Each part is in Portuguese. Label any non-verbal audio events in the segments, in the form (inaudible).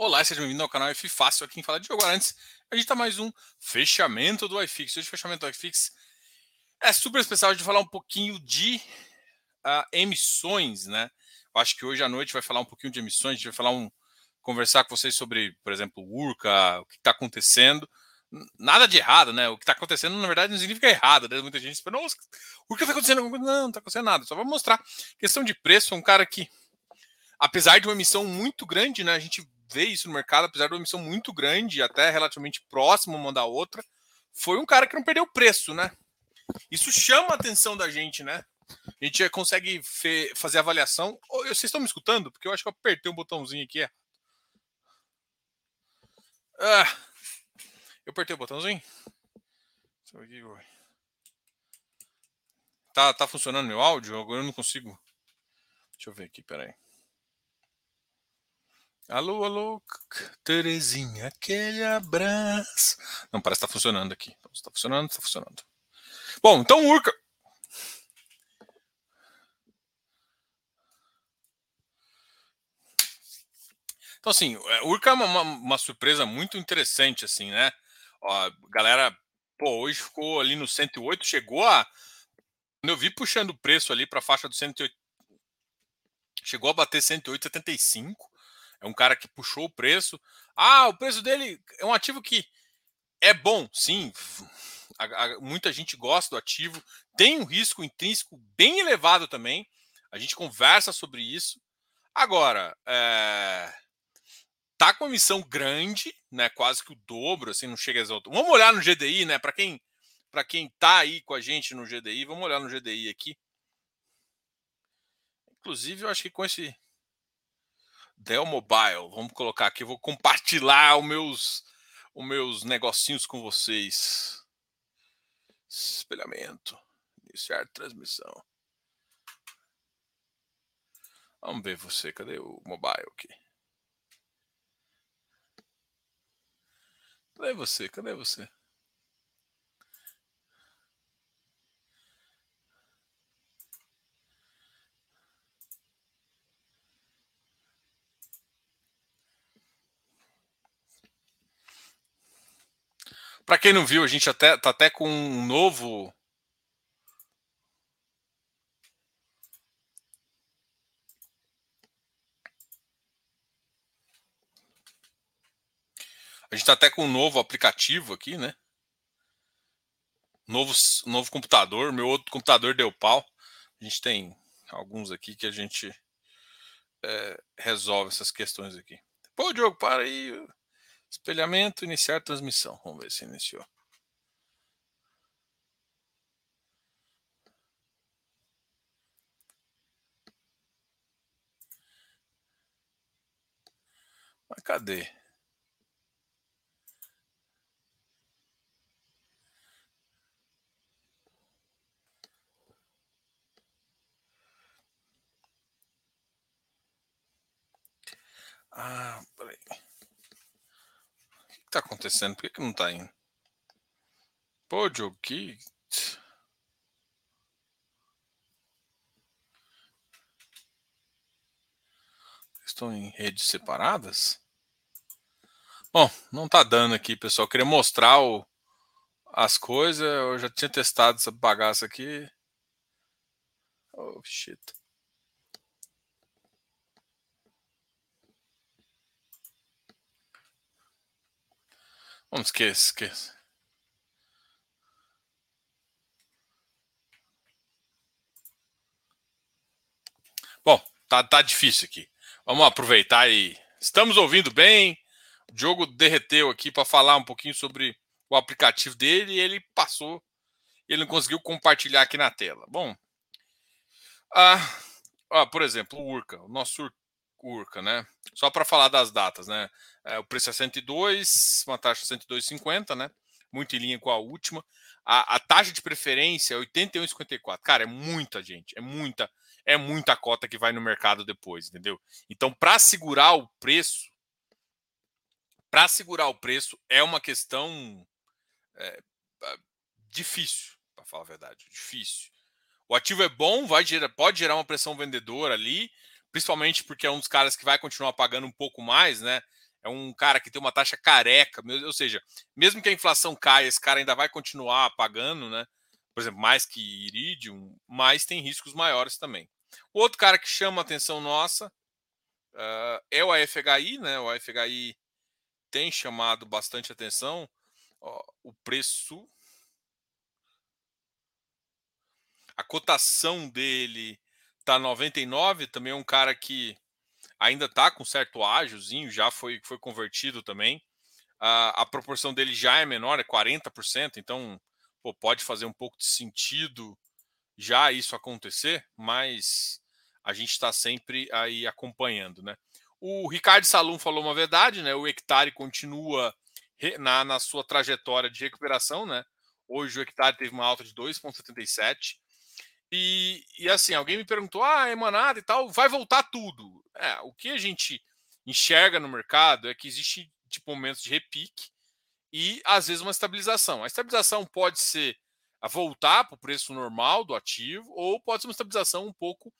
Olá, seja bem-vindo ao canal F Fácil, aqui em Fala de Jogo. Antes, a gente tá mais um fechamento do iFix. Hoje, fechamento do iFix é super especial de falar um pouquinho de uh, emissões, né? Eu acho que hoje à noite vai falar um pouquinho de emissões, a gente vai falar um, conversar com vocês sobre, por exemplo, Urca, o que está acontecendo. Nada de errado, né? O que está acontecendo, na verdade, não significa errado, né? Muita gente espera, nossa, o que está acontecendo? Não, não está acontecendo nada. Só vou mostrar. Questão de preço, um cara que, apesar de uma emissão muito grande, né? A gente vê isso no mercado, apesar de uma emissão muito grande, até relativamente próximo uma da outra, foi um cara que não perdeu preço, né? Isso chama a atenção da gente, né? A gente consegue fazer avaliação. Vocês estão me escutando? Porque eu acho que eu apertei um botãozinho aqui. Ah, eu apertei o botãozinho? Tá, tá funcionando meu áudio? Agora eu não consigo. Deixa eu ver aqui, peraí. Alô, alô, Terezinha, aquele abraço. Não, parece que tá funcionando aqui. Está funcionando, está funcionando. Bom, então Urca. Então, assim, é, Urca é uma, uma, surpresa muito interessante, assim, né? Ó, galera, pô, hoje ficou ali no 108, chegou a. Quando eu vi puxando o preço ali para a faixa do 108, chegou a bater 108,75. É um cara que puxou o preço. Ah, o preço dele é um ativo que é bom, sim. A, a, muita gente gosta do ativo. Tem um risco intrínseco bem elevado também. A gente conversa sobre isso. Agora, é... tá com uma missão grande, né? Quase que o dobro, assim, não chega a exaltar. Vamos olhar no GDI, né? Para quem para quem tá aí com a gente no GDI, vamos olhar no GDI aqui. Inclusive, eu acho que com esse Dell Mobile. Vamos colocar aqui, vou compartilhar os meus, os meus negocinhos com vocês. Espelhamento. Iniciar transmissão. Vamos ver você. Cadê o mobile aqui? Cadê você? Cadê você? Para quem não viu, a gente até tá até com um novo A gente está até com um novo aplicativo aqui, né? Novo, novo computador. Meu outro computador deu pau. A gente tem alguns aqui que a gente é, resolve essas questões aqui. Pô, Diogo, para aí. Espelhamento, iniciar transmissão. Vamos ver se iniciou. Mas cadê? Ah, peraí que tá acontecendo? Por que, que não tá indo? Pô, Diogo, que. Estão em redes separadas? Bom, não tá dando aqui, pessoal. Eu queria mostrar o, as coisas. Eu já tinha testado essa bagaça aqui. Oh, shit. Vamos, esqueça, esqueça. Bom, tá, tá difícil aqui. Vamos aproveitar e. Estamos ouvindo bem. O Diogo derreteu aqui para falar um pouquinho sobre o aplicativo dele e ele passou. Ele não conseguiu compartilhar aqui na tela. Bom, ah, ah, por exemplo, o Urca, o nosso Urca, né? Só para falar das datas, né? É, o preço é 102, uma taxa 102,50, né? Muito em linha com a última. A, a taxa de preferência é 81,54. Cara, é muita gente, é muita, é muita cota que vai no mercado depois, entendeu? Então, para segurar o preço, para segurar o preço é uma questão é, difícil, para falar a verdade, difícil. O ativo é bom, vai gerar, pode gerar uma pressão vendedora ali, principalmente porque é um dos caras que vai continuar pagando um pouco mais, né? é um cara que tem uma taxa careca, ou seja, mesmo que a inflação caia, esse cara ainda vai continuar pagando, né? Por exemplo, mais que Iridium, mas tem riscos maiores também. O outro cara que chama a atenção nossa uh, é o AFHI, né? O AFHI tem chamado bastante atenção. o preço. A cotação dele tá 99, também é um cara que ainda está com certo ágiozinho, já foi, foi convertido também. A, a proporção dele já é menor, é 40%, então pô, pode fazer um pouco de sentido já isso acontecer, mas a gente está sempre aí acompanhando, né? O Ricardo Salum falou uma verdade, né? O hectare continua na, na sua trajetória de recuperação, né? Hoje o hectare teve uma alta de 2,77. E, e assim, alguém me perguntou: ah, emanada e tal, vai voltar tudo. É, o que a gente enxerga no mercado é que existe tipo, momentos de repique e às vezes uma estabilização. A estabilização pode ser a voltar para o preço normal do ativo, ou pode ser uma estabilização um pouco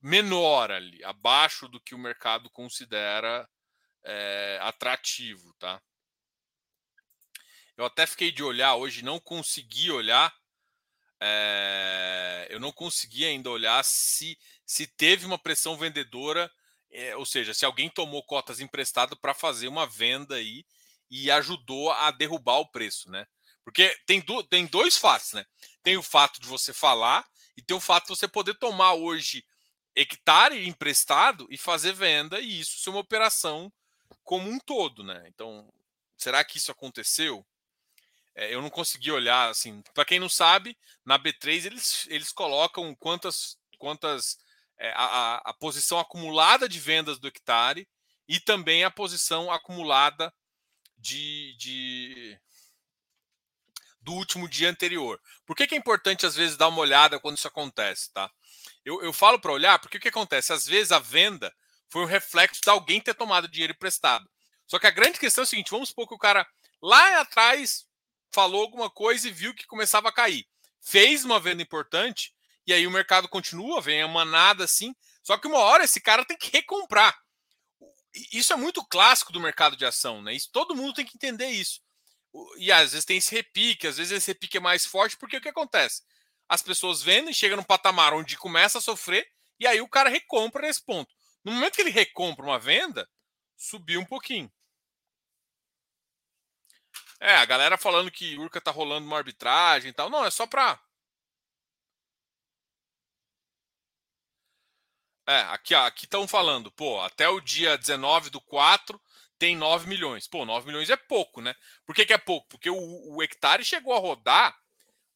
menor ali, abaixo do que o mercado considera é, atrativo, tá? Eu até fiquei de olhar hoje, não consegui olhar, é, eu não consegui ainda olhar se, se teve uma pressão vendedora, é, ou seja, se alguém tomou cotas emprestado para fazer uma venda aí e ajudou a derrubar o preço, né? Porque tem, do, tem dois fatos, né? Tem o fato de você falar e tem o fato de você poder tomar hoje hectare emprestado e fazer venda e isso ser uma operação como um todo, né? Então, será que isso aconteceu? É, eu não consegui olhar assim. Para quem não sabe, na B3 eles, eles colocam quantas quantas é, a, a, posição acumulada de vendas do hectare e também a posição acumulada de, de do último dia anterior. Por que, que é importante às vezes dar uma olhada quando isso acontece, tá? Eu, eu falo para olhar porque o que acontece? Às vezes a venda foi um reflexo de alguém ter tomado dinheiro emprestado. Só que a grande questão é o seguinte: vamos supor que o cara lá atrás falou alguma coisa e viu que começava a cair. Fez uma venda importante e aí o mercado continua, vem a manada assim. Só que uma hora esse cara tem que recomprar. Isso é muito clássico do mercado de ação, né? Isso, todo mundo tem que entender isso. E às vezes tem esse repique, às vezes esse repique é mais forte, porque o que acontece? as pessoas vendem, chega num patamar onde começa a sofrer, e aí o cara recompra nesse ponto. No momento que ele recompra uma venda, subiu um pouquinho. É, a galera falando que Urca tá rolando uma arbitragem e tal. Não, é só pra. É, aqui, aqui estão falando, pô, até o dia 19 do 4 tem 9 milhões. Pô, 9 milhões é pouco, né? Por que, que é pouco? Porque o, o hectare chegou a rodar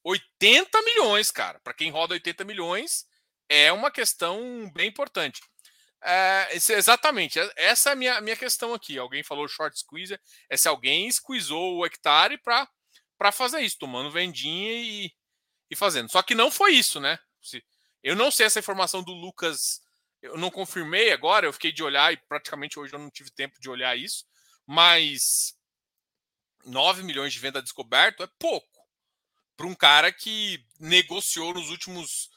80 milhões, cara. Para quem roda 80 milhões, é uma questão bem importante. É, exatamente, é, essa é a minha, minha questão aqui. Alguém falou short squeeze, é se alguém squeezou o hectare para fazer isso, tomando vendinha e, e fazendo. Só que não foi isso, né? Eu não sei essa informação do Lucas, eu não confirmei agora, eu fiquei de olhar e praticamente hoje eu não tive tempo de olhar isso, mas 9 milhões de venda descoberto é pouco para um cara que negociou nos últimos,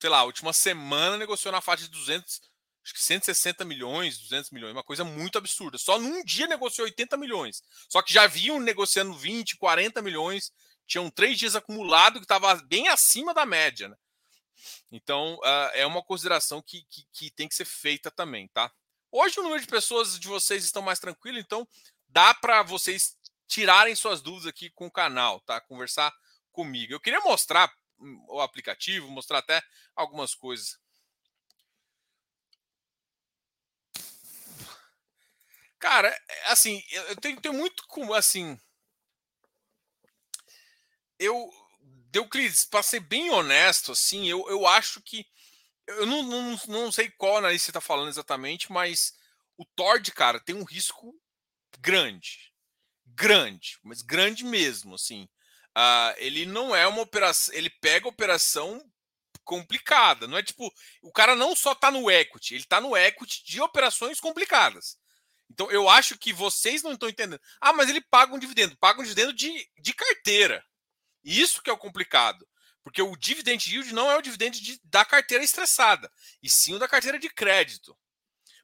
sei lá, última semana negociou na faixa de 200, acho que 160 milhões, 200 milhões, uma coisa muito absurda. Só num dia negociou 80 milhões. Só que já vinham negociando 20, 40 milhões, tinham três dias acumulado que estava bem acima da média, né? Então, uh, é uma consideração que, que, que tem que ser feita também, tá? Hoje o número de pessoas de vocês estão mais tranquilo, então dá para vocês tirarem suas dúvidas aqui com o canal, tá? Conversar comigo. Eu queria mostrar hum, o aplicativo, mostrar até algumas coisas. Cara, é, assim, eu tenho, muito como, assim. Eu, Deuclides, para ser bem honesto, assim, eu, eu acho que. Eu não, não, não sei qual analista você está falando exatamente, mas o Tord, cara, tem um risco grande. Grande, mas grande mesmo, assim. Uh, ele não é uma operação. Ele pega operação complicada. Não é tipo. O cara não só está no equity, ele está no equity de operações complicadas. Então eu acho que vocês não estão entendendo. Ah, mas ele paga um dividendo. Paga um dividendo de, de carteira. Isso que é o complicado. Porque o dividend yield não é o dividend de, da carteira estressada, e sim o da carteira de crédito.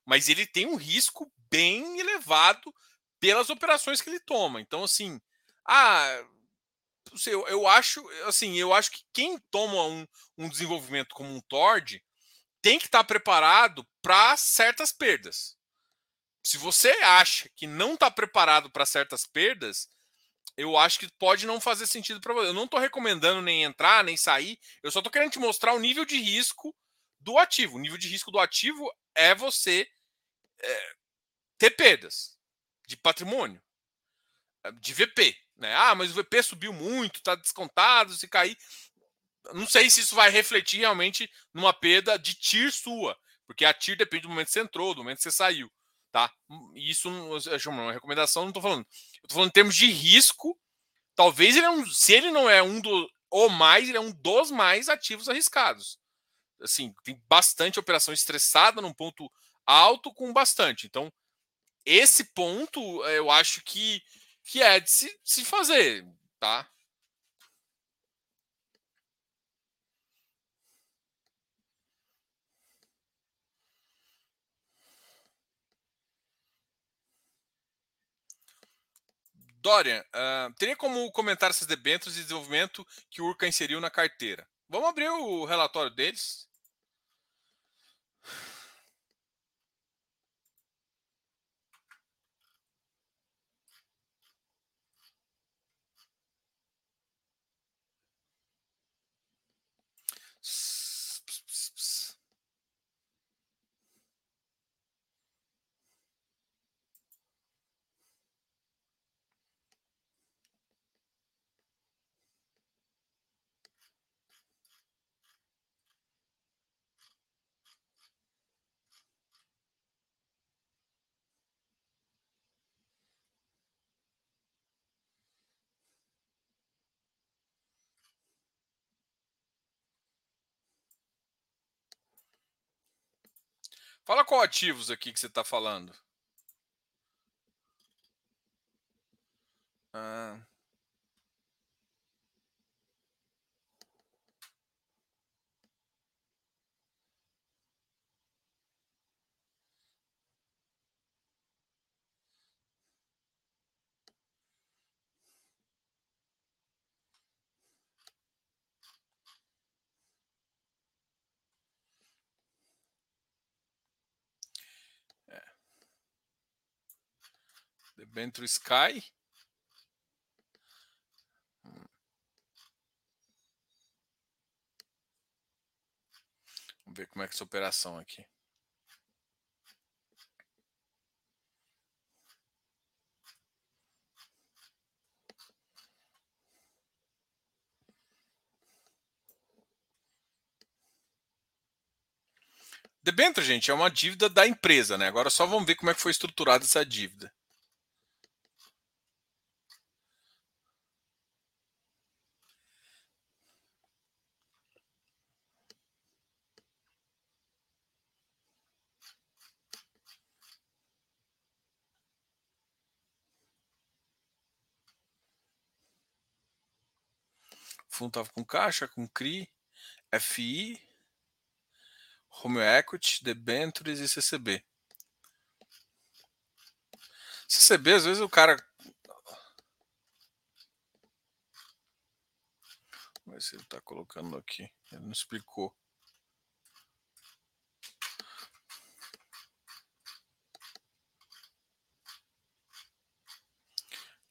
Mas ele tem um risco bem elevado pelas operações que ele toma. Então, assim, ah, eu, eu acho, assim, eu acho que quem toma um, um desenvolvimento como um Tord tem que estar preparado para certas perdas. Se você acha que não está preparado para certas perdas, eu acho que pode não fazer sentido para você. Eu não estou recomendando nem entrar, nem sair. Eu só estou querendo te mostrar o nível de risco do ativo. O nível de risco do ativo é você é, ter perdas de patrimônio, eh, de VP. Né? Ah, mas o VP subiu muito, está descontado, se cair. Não sei se isso vai refletir realmente numa perda de TIR sua, porque a TIR depende do momento que você entrou, do momento que você saiu. Tá? Isso é uma recomendação, não estou falando. Eu falando em termos de risco. Talvez ele é um, se ele não é um do ou mais, ele é um dos mais ativos arriscados. Assim, tem bastante operação estressada num ponto alto com bastante. Então, esse ponto eu acho que, que é de se, se fazer, tá? Dorian, uh, teria como comentar essas debêntures de desenvolvimento que o Urca inseriu na carteira? Vamos abrir o relatório deles. Fala qual ativos aqui que você está falando. Ah. Dentro Sky. Vamos ver como é que é essa operação aqui. Debênture, gente, é uma dívida da empresa, né? Agora só vamos ver como é que foi estruturada essa dívida. Fundo estava com caixa, com CRI, FI, Home Equity, Debentures e CCB. CCB, às vezes o cara. Vamos ver se ele está colocando aqui. Ele não explicou.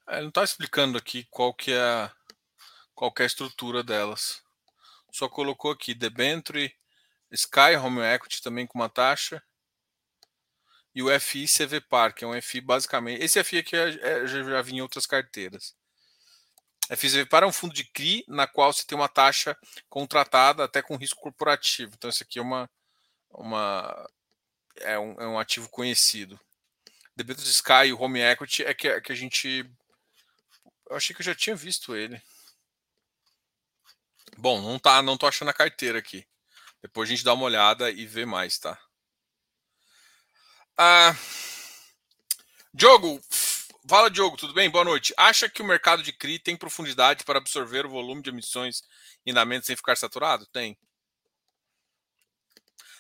É, ele não está explicando aqui qual que é a qualquer estrutura delas. Só colocou aqui debenture, Sky Home Equity também com uma taxa e o FI CVPAR, que é um FI basicamente. Esse FI aqui é, é, já, já vinha em outras carteiras. FI CVPAR é um fundo de CRI na qual você tem uma taxa contratada até com risco corporativo. Então, esse aqui é uma, uma é, um, é um ativo conhecido. Debêntures Sky e Home Equity é que, é que a gente. Eu achei que eu já tinha visto ele. Bom, não tá, não tô achando a carteira aqui. Depois a gente dá uma olhada e vê mais, tá? Ah, Diogo, fala Diogo, tudo bem? Boa noite. Acha que o mercado de CRI tem profundidade para absorver o volume de emissões em andamento sem ficar saturado? Tem.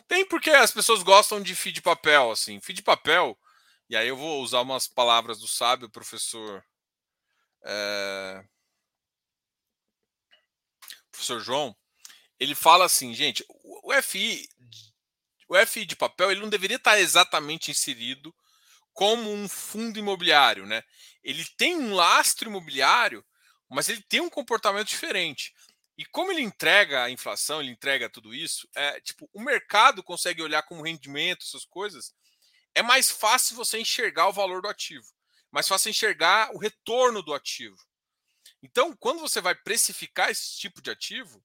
Tem porque as pessoas gostam de feed papel, assim. Feed papel, E aí eu vou usar umas palavras do sábio professor. É... Professor João. Ele fala assim, gente, o FI, o FI de papel ele não deveria estar exatamente inserido como um fundo imobiliário, né? Ele tem um lastro imobiliário, mas ele tem um comportamento diferente. E como ele entrega a inflação, ele entrega tudo isso, é tipo, o mercado consegue olhar como rendimento, essas coisas, é mais fácil você enxergar o valor do ativo, mais fácil enxergar o retorno do ativo. Então, quando você vai precificar esse tipo de ativo,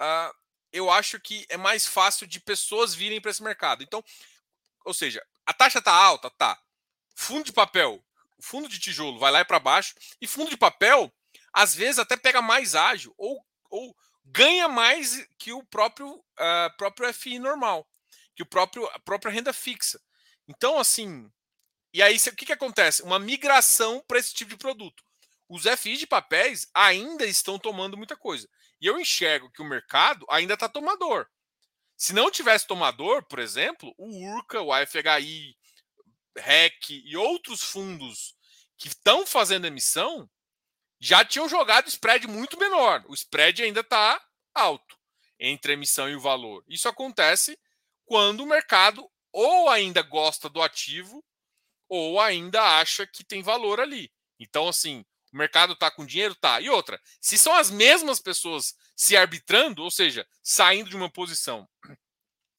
uh, eu acho que é mais fácil de pessoas virem para esse mercado. Então, ou seja, a taxa está alta, tá. Fundo de papel, fundo de tijolo vai lá e para baixo, e fundo de papel, às vezes até pega mais ágil ou, ou ganha mais que o próprio, uh, próprio FI normal, que o próprio, a própria renda fixa. Então, assim, e aí o que, que acontece? Uma migração para esse tipo de produto. Os FIs de papéis ainda estão tomando muita coisa. E eu enxergo que o mercado ainda está tomador. Se não tivesse tomador, por exemplo, o URCA, o AFHI, REC e outros fundos que estão fazendo emissão já tinham jogado spread muito menor. O spread ainda está alto entre a emissão e o valor. Isso acontece quando o mercado ou ainda gosta do ativo ou ainda acha que tem valor ali. Então, assim, o mercado está com dinheiro? Tá. E outra, se são as mesmas pessoas se arbitrando, ou seja, saindo de uma posição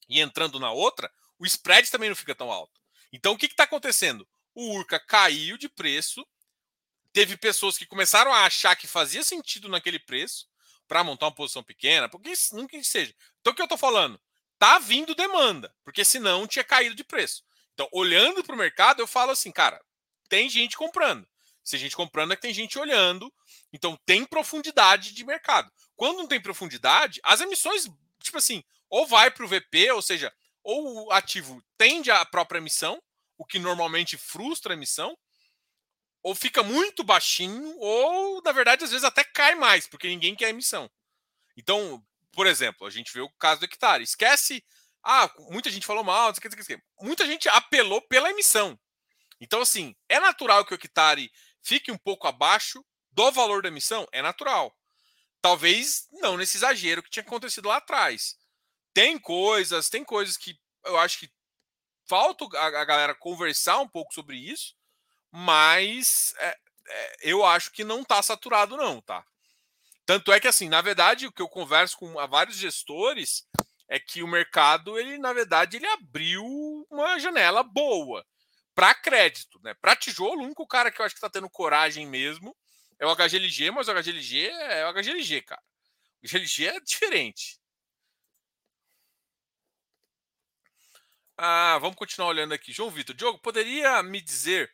e entrando na outra, o spread também não fica tão alto. Então, o que está acontecendo? O Urca caiu de preço, teve pessoas que começaram a achar que fazia sentido naquele preço para montar uma posição pequena, porque nunca que seja. Então, o que eu estou falando? Tá vindo demanda, porque senão tinha caído de preço. Então, olhando para o mercado, eu falo assim, cara, tem gente comprando. Se a gente comprando, é que tem gente olhando. Então, tem profundidade de mercado. Quando não tem profundidade, as emissões, tipo assim, ou vai para o VP, ou seja, ou o ativo tende à própria emissão, o que normalmente frustra a emissão, ou fica muito baixinho, ou, na verdade, às vezes até cai mais, porque ninguém quer emissão. Então, por exemplo, a gente vê o caso do hectare. Esquece. Ah, muita gente falou mal, muita gente apelou pela emissão. Então, assim, é natural que o hectare fique um pouco abaixo do valor da emissão? É natural. Talvez não nesse exagero que tinha acontecido lá atrás. Tem coisas, tem coisas que eu acho que falta a, galera conversar um pouco sobre isso, mas é, é, eu acho que não está saturado, não, tá? Tanto é que, assim, na verdade, o que eu converso com vários gestores é que o mercado, ele, na verdade, ele abriu uma janela boa para crédito, né? Para tijolo, o único cara que eu acho que está tendo coragem mesmo é o HGLG, mas o HGLG é o HGLG, cara. O HGLG é diferente. Ah, vamos continuar olhando aqui. João Vitor, Diogo, poderia me dizer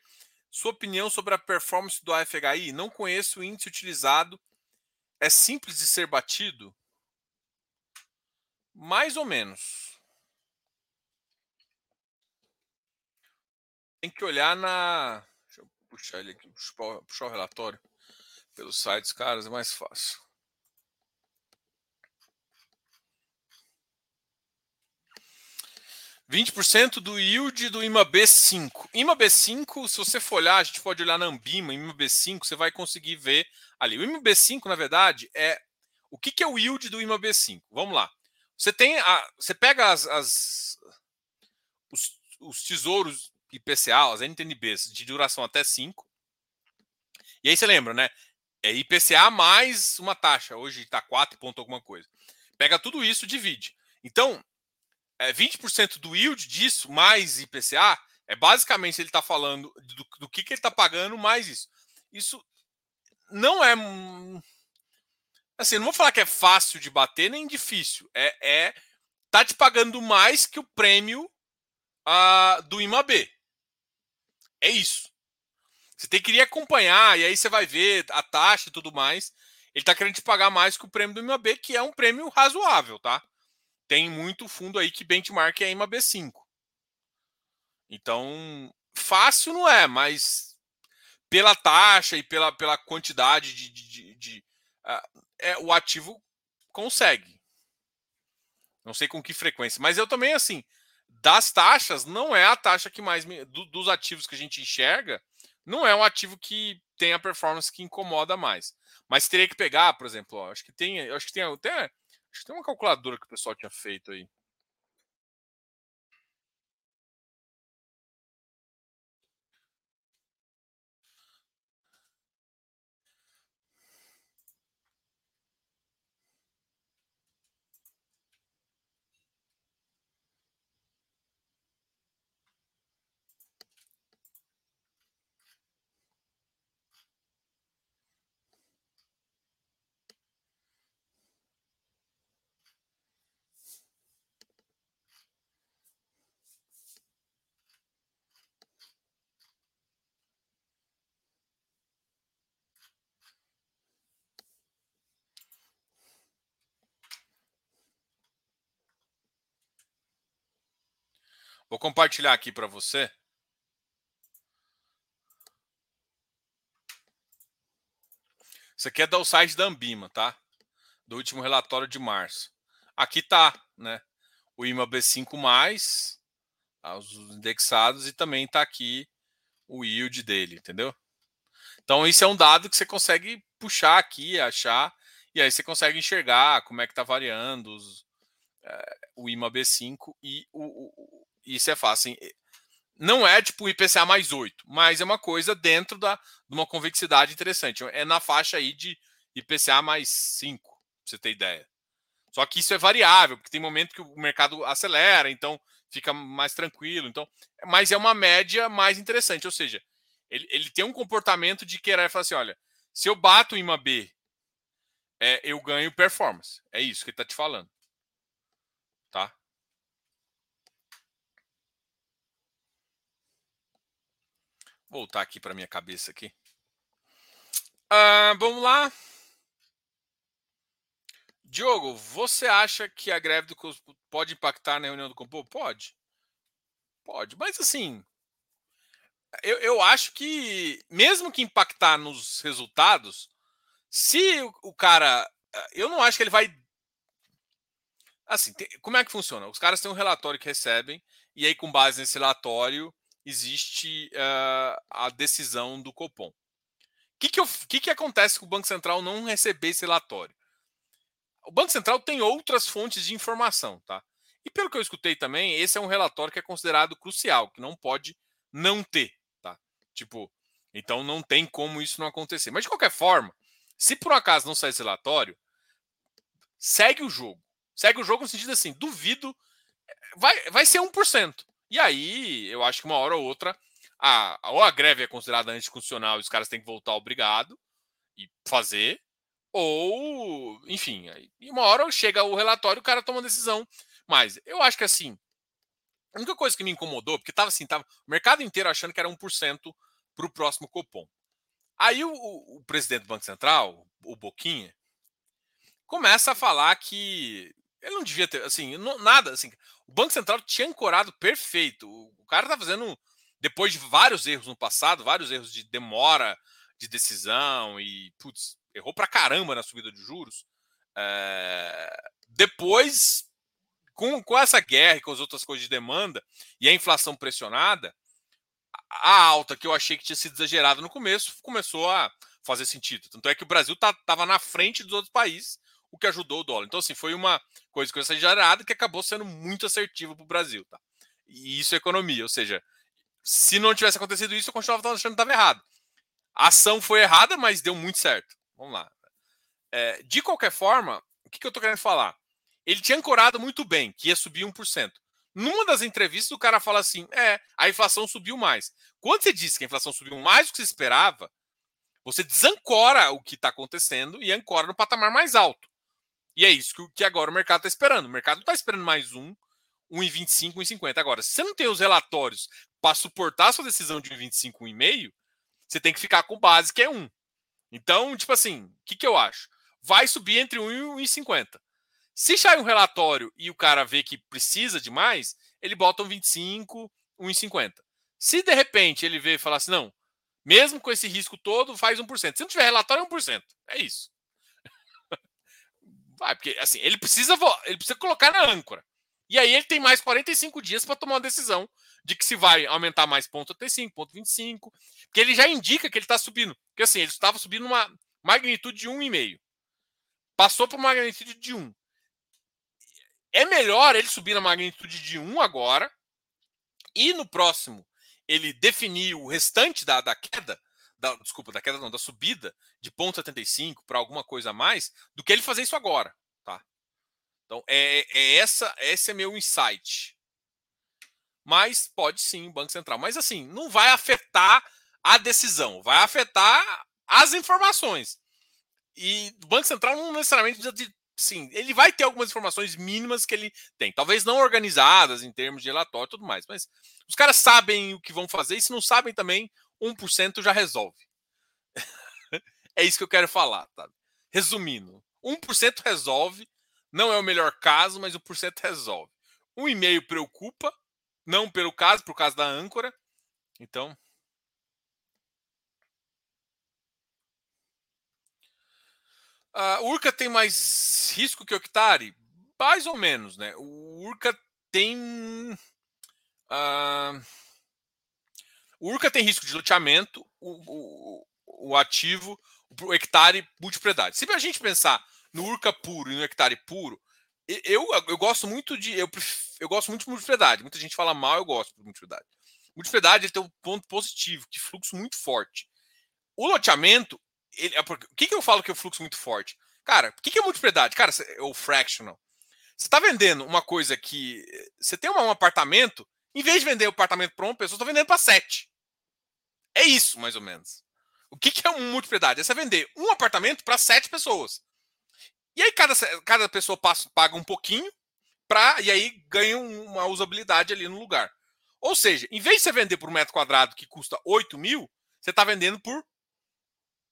sua opinião sobre a performance do AFHI? Não conheço o índice utilizado é simples de ser batido? Mais ou menos. Tem que olhar na. Deixa eu puxar ele aqui, puxar, puxar o relatório pelos sites, caras, é mais fácil. 20% do yield do IMAB5. IMAB5, se você for olhar, a gente pode olhar na Ambima, IMAB5, você vai conseguir ver ali. O IMAB5, na verdade, é o que, que é o yield do IMAB5? Vamos lá. Você tem a, você pega as, as os, os, tesouros IPCA, as NTNBs de duração até 5. E aí você lembra, né? É IPCA mais uma taxa. Hoje está 4 ponto alguma coisa. Pega tudo isso, divide. Então, é, 20% do yield disso, mais IPCA, é basicamente ele está falando do, do, que, que ele está pagando mais isso. Isso não é. Assim, não vou falar que é fácil de bater nem difícil. É, é tá te pagando mais que o prêmio uh, do IMAB. É isso. Você tem que ir acompanhar, e aí você vai ver a taxa e tudo mais. Ele está querendo te pagar mais que o prêmio do IMAB, que é um prêmio razoável, tá? tem muito fundo aí que benchmark é IMA B5. Então, fácil não é, mas pela taxa e pela, pela quantidade de. de, de, de uh, é, o ativo consegue. Não sei com que frequência. Mas eu também, assim, das taxas, não é a taxa que mais. Do, dos ativos que a gente enxerga, não é um ativo que tem a performance que incomoda mais. Mas teria que pegar, por exemplo, ó, acho que tem. Acho que tem até. Acho que tem uma calculadora que o pessoal tinha feito aí. Vou compartilhar aqui para você. Isso aqui é do site da Ambima, tá? Do último relatório de março. Aqui tá, né? O IMA B5+, tá? os indexados, e também tá aqui o yield dele, entendeu? Então, isso é um dado que você consegue puxar aqui, achar, e aí você consegue enxergar como é que tá variando os, é, o IMA B5 e o, o, isso é fácil. Assim, não é tipo IPCA mais 8, mas é uma coisa dentro da, de uma convexidade interessante. É na faixa aí de IPCA mais 5, pra você ter ideia. Só que isso é variável, porque tem momento que o mercado acelera, então fica mais tranquilo. Então, mas é uma média mais interessante, ou seja, ele, ele tem um comportamento de querer falar assim: olha, se eu bato em uma B, é, eu ganho performance. É isso que ele está te falando. Tá? Voltar aqui para minha cabeça aqui. Uh, vamos lá. Diogo, você acha que a greve do pode impactar na reunião do Compô? Pode. Pode. Mas assim, eu, eu acho que, mesmo que impactar nos resultados, se o, o cara. Eu não acho que ele vai. Assim, tem, como é que funciona? Os caras têm um relatório que recebem, e aí, com base nesse relatório, existe uh, a decisão do Copom. O que, que, que, que acontece com o Banco Central não receber esse relatório? O Banco Central tem outras fontes de informação, tá? E pelo que eu escutei também, esse é um relatório que é considerado crucial, que não pode não ter, tá? Tipo, então não tem como isso não acontecer. Mas de qualquer forma, se por um acaso não sair esse relatório, segue o jogo. Segue o jogo no sentido assim, duvido, vai, vai ser 1%. E aí, eu acho que uma hora ou outra, a, ou a greve é considerada anticonstitucional e os caras têm que voltar obrigado e fazer, ou, enfim, aí, uma hora chega o relatório e o cara toma uma decisão. Mas eu acho que assim, a única coisa que me incomodou, porque tava assim, tava o mercado inteiro achando que era 1% para o próximo Copom. Aí o, o, o, presidente do Banco Central, o Boquinha, começa a falar que ele não devia ter, assim, não, nada, assim, o Banco Central tinha ancorado perfeito. O cara tá fazendo, depois de vários erros no passado, vários erros de demora de decisão e, putz, errou pra caramba na subida de juros. É... Depois, com, com essa guerra e com as outras coisas de demanda e a inflação pressionada, a alta que eu achei que tinha sido exagerada no começo começou a fazer sentido. Tanto é que o Brasil estava tá, na frente dos outros países o que ajudou o dólar. Então, assim, foi uma coisa que foi gerada que acabou sendo muito assertiva para o Brasil. Tá? E isso é economia. Ou seja, se não tivesse acontecido isso, eu continuava achando que estava errado. A ação foi errada, mas deu muito certo. Vamos lá. É, de qualquer forma, o que, que eu estou querendo falar? Ele tinha ancorado muito bem, que ia subir 1%. Numa das entrevistas, o cara fala assim: é, a inflação subiu mais. Quando você disse que a inflação subiu mais do que você esperava, você desancora o que está acontecendo e ancora no patamar mais alto. E é isso que, agora o mercado está esperando. O mercado está esperando mais um, 1,25, 1,50. Agora, se você não tem os relatórios para suportar a sua decisão de 1,25, 1,5, você tem que ficar com base que é 1. Então, tipo assim, o que, que eu acho? Vai subir entre 1 e 1,50. Se sair um relatório e o cara vê que precisa de mais, ele bota um 25, 1,50. Se de repente ele vê e falar assim, não, mesmo com esse risco todo, faz 1%. Se não tiver relatório, é 1%. É isso. Vai, porque assim, ele precisa ele precisa colocar na âncora. E aí ele tem mais 45 dias para tomar uma decisão de que se vai aumentar mais ponto 35, ponto 25, porque ele já indica que ele está subindo. Porque assim, ele estava subindo uma magnitude de 1,5. Passou para uma magnitude de 1. É melhor ele subir na magnitude de 1 agora e no próximo ele definir o restante da, da queda, da, desculpa, da queda não, da subida de ponto 75 para alguma coisa a mais, do que ele fazer isso agora, tá? Então é, é essa, esse é meu insight. Mas pode sim o Banco Central. Mas assim, não vai afetar a decisão, vai afetar as informações. E o Banco Central não necessariamente precisa de. Sim, ele vai ter algumas informações mínimas que ele tem. Talvez não organizadas em termos de relatório e tudo mais. Mas os caras sabem o que vão fazer e se não sabem também, 1% já resolve. é isso que eu quero falar, tá? Resumindo, 1% resolve. Não é o melhor caso, mas o por cento resolve. Um e-mail preocupa, não pelo caso, por causa da âncora. Então. Uh, o Urca tem mais risco que o Octari? Mais ou menos, né? O Urca tem. Uh, o Urca tem risco de loteamento, o, o, o ativo, o hectare multipropriedade. Se a gente pensar no Urca puro e no hectare puro, eu, eu gosto muito de. Eu, eu gosto muito de multipropriedade. Muita gente fala mal, eu gosto de multipropriedade. Multipropriedade tem um ponto positivo, que fluxo muito forte. O loteamento, ele, é o que, que eu falo que é o fluxo muito forte? Cara, o que, que é multipropriedade? Cara, é o fractional. Você está vendendo uma coisa que. Você tem um apartamento, em vez de vender o apartamento para uma pessoa, está vendendo para sete. É isso, mais ou menos. O que, que é uma multipropriedade? É você vender um apartamento para sete pessoas. E aí cada, cada pessoa passa, paga um pouquinho pra, e aí ganha uma usabilidade ali no lugar. Ou seja, em vez de você vender por metro quadrado que custa 8 mil, você está vendendo por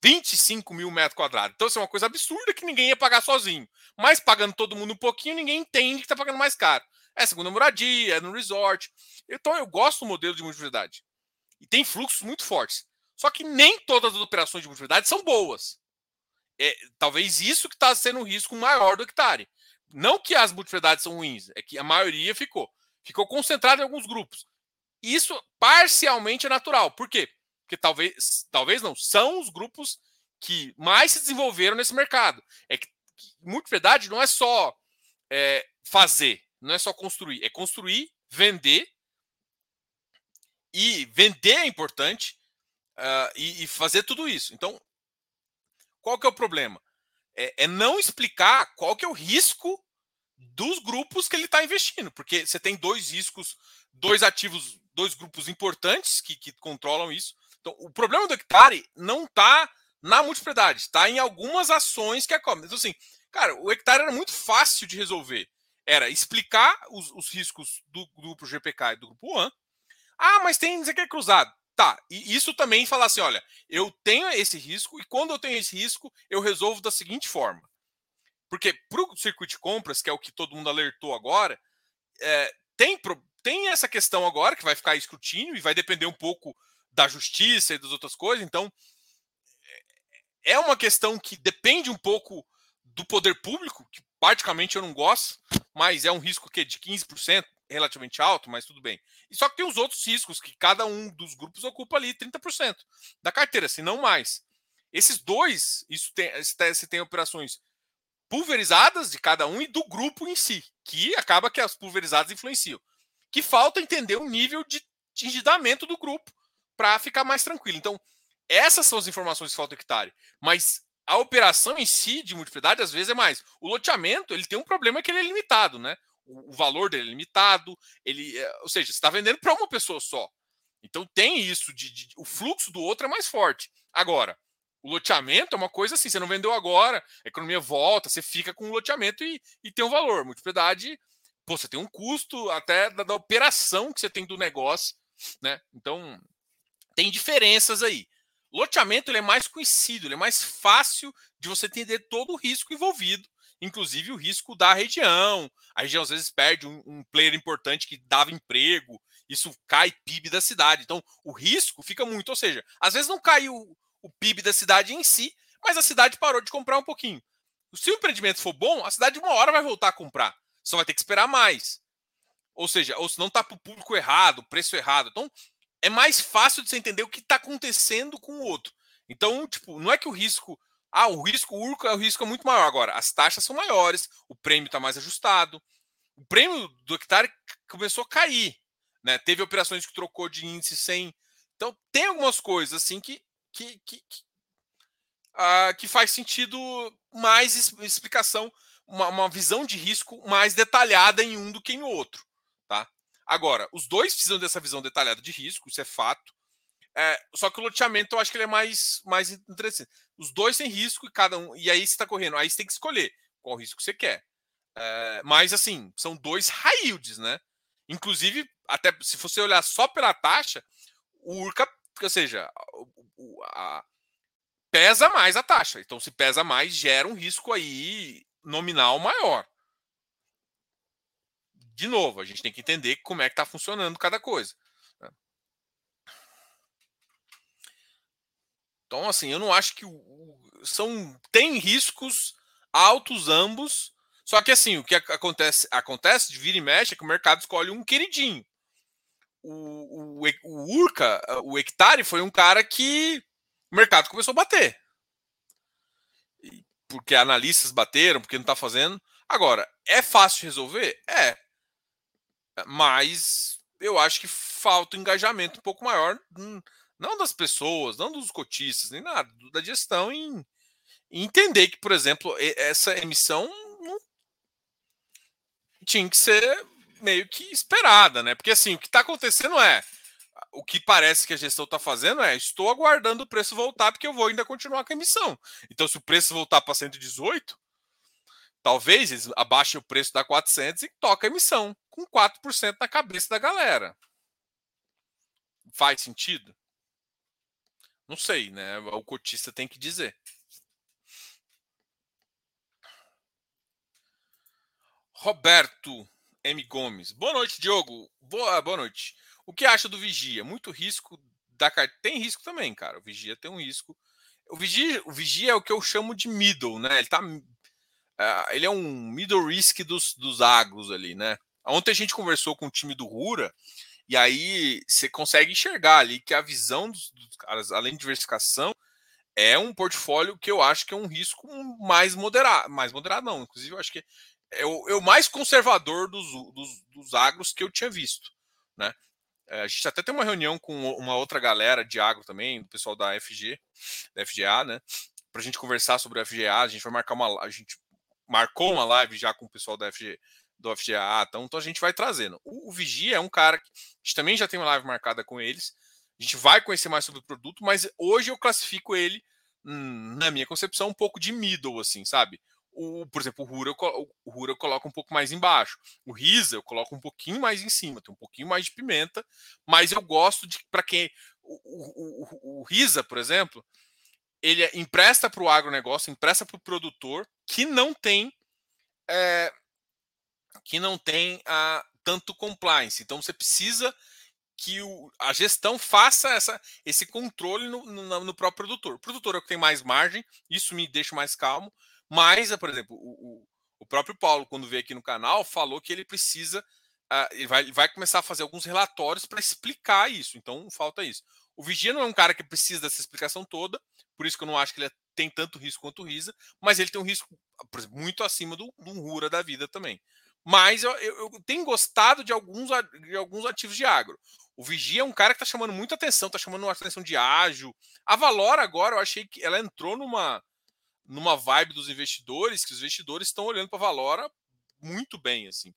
25 mil metros quadrados. Então, isso é uma coisa absurda que ninguém ia pagar sozinho. Mas pagando todo mundo um pouquinho, ninguém entende que está pagando mais caro. É segunda moradia, é no resort. Então, eu gosto do modelo de multiplicidade. E tem fluxos muito fortes. Só que nem todas as operações de multiplicidade são boas é, talvez isso que está sendo um risco maior do hectare. Não que as multipropriedades são ruins, é que a maioria ficou. Ficou concentrada em alguns grupos. Isso parcialmente é natural. Por quê? Porque talvez, talvez não, são os grupos que mais se desenvolveram nesse mercado. É que, que multipropriedade não é só é, fazer, não é só construir, é construir, vender. E vender é importante uh, e, e fazer tudo isso. Então, qual que é o problema? É, é não explicar qual que é o risco dos grupos que ele está investindo, porque você tem dois riscos, dois ativos, dois grupos importantes que, que controlam isso. Então, o problema do hectare não está na multipropriedade, está em algumas ações que acomodam. Então, assim, cara, o hectare era muito fácil de resolver. Era explicar os, os riscos do, do grupo GPK e do grupo ONE. Ah, mas tem isso aqui é cruzado. Tá, e isso também fala assim: olha, eu tenho esse risco, e quando eu tenho esse risco, eu resolvo da seguinte forma. Porque para o circuito de compras, que é o que todo mundo alertou agora, é, tem, tem essa questão agora que vai ficar escrutínio e vai depender um pouco da justiça e das outras coisas. Então, é, é uma questão que depende um pouco do poder público, que praticamente eu não gosto, mas é um risco que de 15%, relativamente alto, mas tudo bem. E só que tem os outros riscos, que cada um dos grupos ocupa ali 30% da carteira, se não mais. Esses dois, isso tem, você tem operações pulverizadas de cada um e do grupo em si, que acaba que as pulverizadas influenciam. Que falta entender o nível de endividamento do grupo para ficar mais tranquilo. Então, essas são as informações que faltam hectare. Mas a operação em si de multiplicidade às vezes é mais. O loteamento ele tem um problema que ele é limitado, né? o, valor dele é limitado, ele, é, ou seja, está vendendo para uma pessoa só. Então tem isso de, de, o fluxo do outro é mais forte. Agora, o loteamento é uma coisa assim, você não vendeu agora, a economia volta, você fica com o loteamento e, e tem um valor. Multiplicidade, pô, você tem um custo até da, da operação que você tem do negócio, né? Então tem diferenças aí. Loteamento ele é mais conhecido, ele é mais fácil de você entender todo o risco envolvido inclusive o risco da região. A região às vezes perde um, um player importante que dava emprego, isso cai PIB da cidade. Então o risco fica muito, ou seja, às vezes não caiu o, o PIB da cidade em si, mas a cidade parou de comprar um pouquinho. Se o empreendimento for bom, a cidade uma hora vai voltar a comprar. Só vai ter que esperar mais. Ou seja, ou se não está para o público errado, preço errado. Então, é mais fácil de você entender o que está acontecendo com o outro. Então, tipo, não é que o risco. Ah, o risco urco é o risco é muito maior. Agora, as taxas são maiores, o prêmio está mais ajustado. O prêmio do hectare começou a cair. Né? Teve operações que trocou de índice sem. Então, tem algumas coisas assim que, que, que, que, uh, que faz sentido mais explicação, uma, uma visão de risco mais detalhada em um do que em outro. Agora, os dois precisam dessa visão detalhada de risco, isso é fato. É, só que o loteamento eu acho que ele é mais, mais interessante. Os dois têm risco e cada um. E aí você está correndo. Aí você tem que escolher qual risco você quer. É, mas assim, são dois high yields, né? Inclusive, até se você olhar só pela taxa, o URCA, ou seja, a, a, pesa mais a taxa. Então, se pesa mais, gera um risco aí nominal maior de novo, a gente tem que entender como é que está funcionando cada coisa. Né? Então, assim, eu não acho que são tem riscos altos ambos. Só que assim, o que acontece, acontece de vira e mexe é que o mercado escolhe um queridinho. O, o, o Urca, o Hectare, foi um cara que o mercado começou a bater. Porque analistas bateram, porque não está fazendo. Agora, é fácil resolver? É. Mas eu acho que falta um engajamento um pouco maior, hum, não das pessoas, não dos cotistas, nem nada, da gestão em, entender que, por exemplo, essa emissão tinha que ser meio que esperada, né? Porque assim, o que está acontecendo é o que parece que a gestão está fazendo é estou aguardando o preço voltar porque eu vou ainda continuar com a emissão. Então, se o preço voltar para 118, Talvez eles abaixem o preço da 400 e toca a emissão, com 4% na cabeça da galera. Faz sentido? Não sei, né? O cotista tem que dizer. Roberto M. Gomes. Boa noite, Diogo. Boa, boa noite. O que acha do Vigia? Muito risco da carteira. Tem risco também, cara. O Vigia tem um risco. O Vigia, o Vigia é o que eu chamo de middle, né? Ele tá Uh, ele é um middle risk dos, dos agros ali, né? Ontem a gente conversou com o time do Rura e aí você consegue enxergar ali que a visão dos, dos, caras, além de diversificação, é um portfólio que eu acho que é um risco mais moderado, mais moderado não, inclusive eu acho que é o, é o mais conservador dos, dos, dos, agros que eu tinha visto, né? É, a gente até tem uma reunião com uma outra galera de agro também, do pessoal da FG, da FGA, né? Para a gente conversar sobre o FGA, a gente vai marcar uma, a gente marcou uma live já com o pessoal da FG, do FGA, então, então a gente vai trazendo. O, o Vigia é um cara que a gente também já tem uma live marcada com eles. A gente vai conhecer mais sobre o produto, mas hoje eu classifico ele, hum, na minha concepção, um pouco de middle, assim, sabe? O, por exemplo, o Rura, eu, o Rura eu coloco um pouco mais embaixo. O Risa eu coloco um pouquinho mais em cima, tem um pouquinho mais de pimenta, mas eu gosto de, para quem. O, o, Risa, por exemplo, ele empresta para o agronegócio, empresta para o produtor que não tem é, que não tem a, ah, tanto compliance. Então você precisa que o, a gestão faça essa, esse controle no, no, no, próprio produtor. O produtor é o que tem mais margem, isso me deixa mais calmo. Mas, por exemplo, o, o, o próprio Paulo, quando veio aqui no canal, falou que ele precisa. Uh, ele, vai, ele vai começar a fazer alguns relatórios para explicar isso. Então, falta isso. O Vigia não é um cara que precisa dessa explicação toda, por isso que eu não acho que ele é, tem tanto risco quanto o Risa, mas ele tem um risco muito acima do, do Rura da vida também. Mas eu, eu, eu, tenho gostado de alguns, de alguns ativos de agro. O Vigia é um cara que está chamando muita atenção, está chamando atenção de ágil. A Valor agora, eu achei que ela entrou numa, numa vibe dos investidores, que os investidores estão olhando para a Valora muito bem, assim.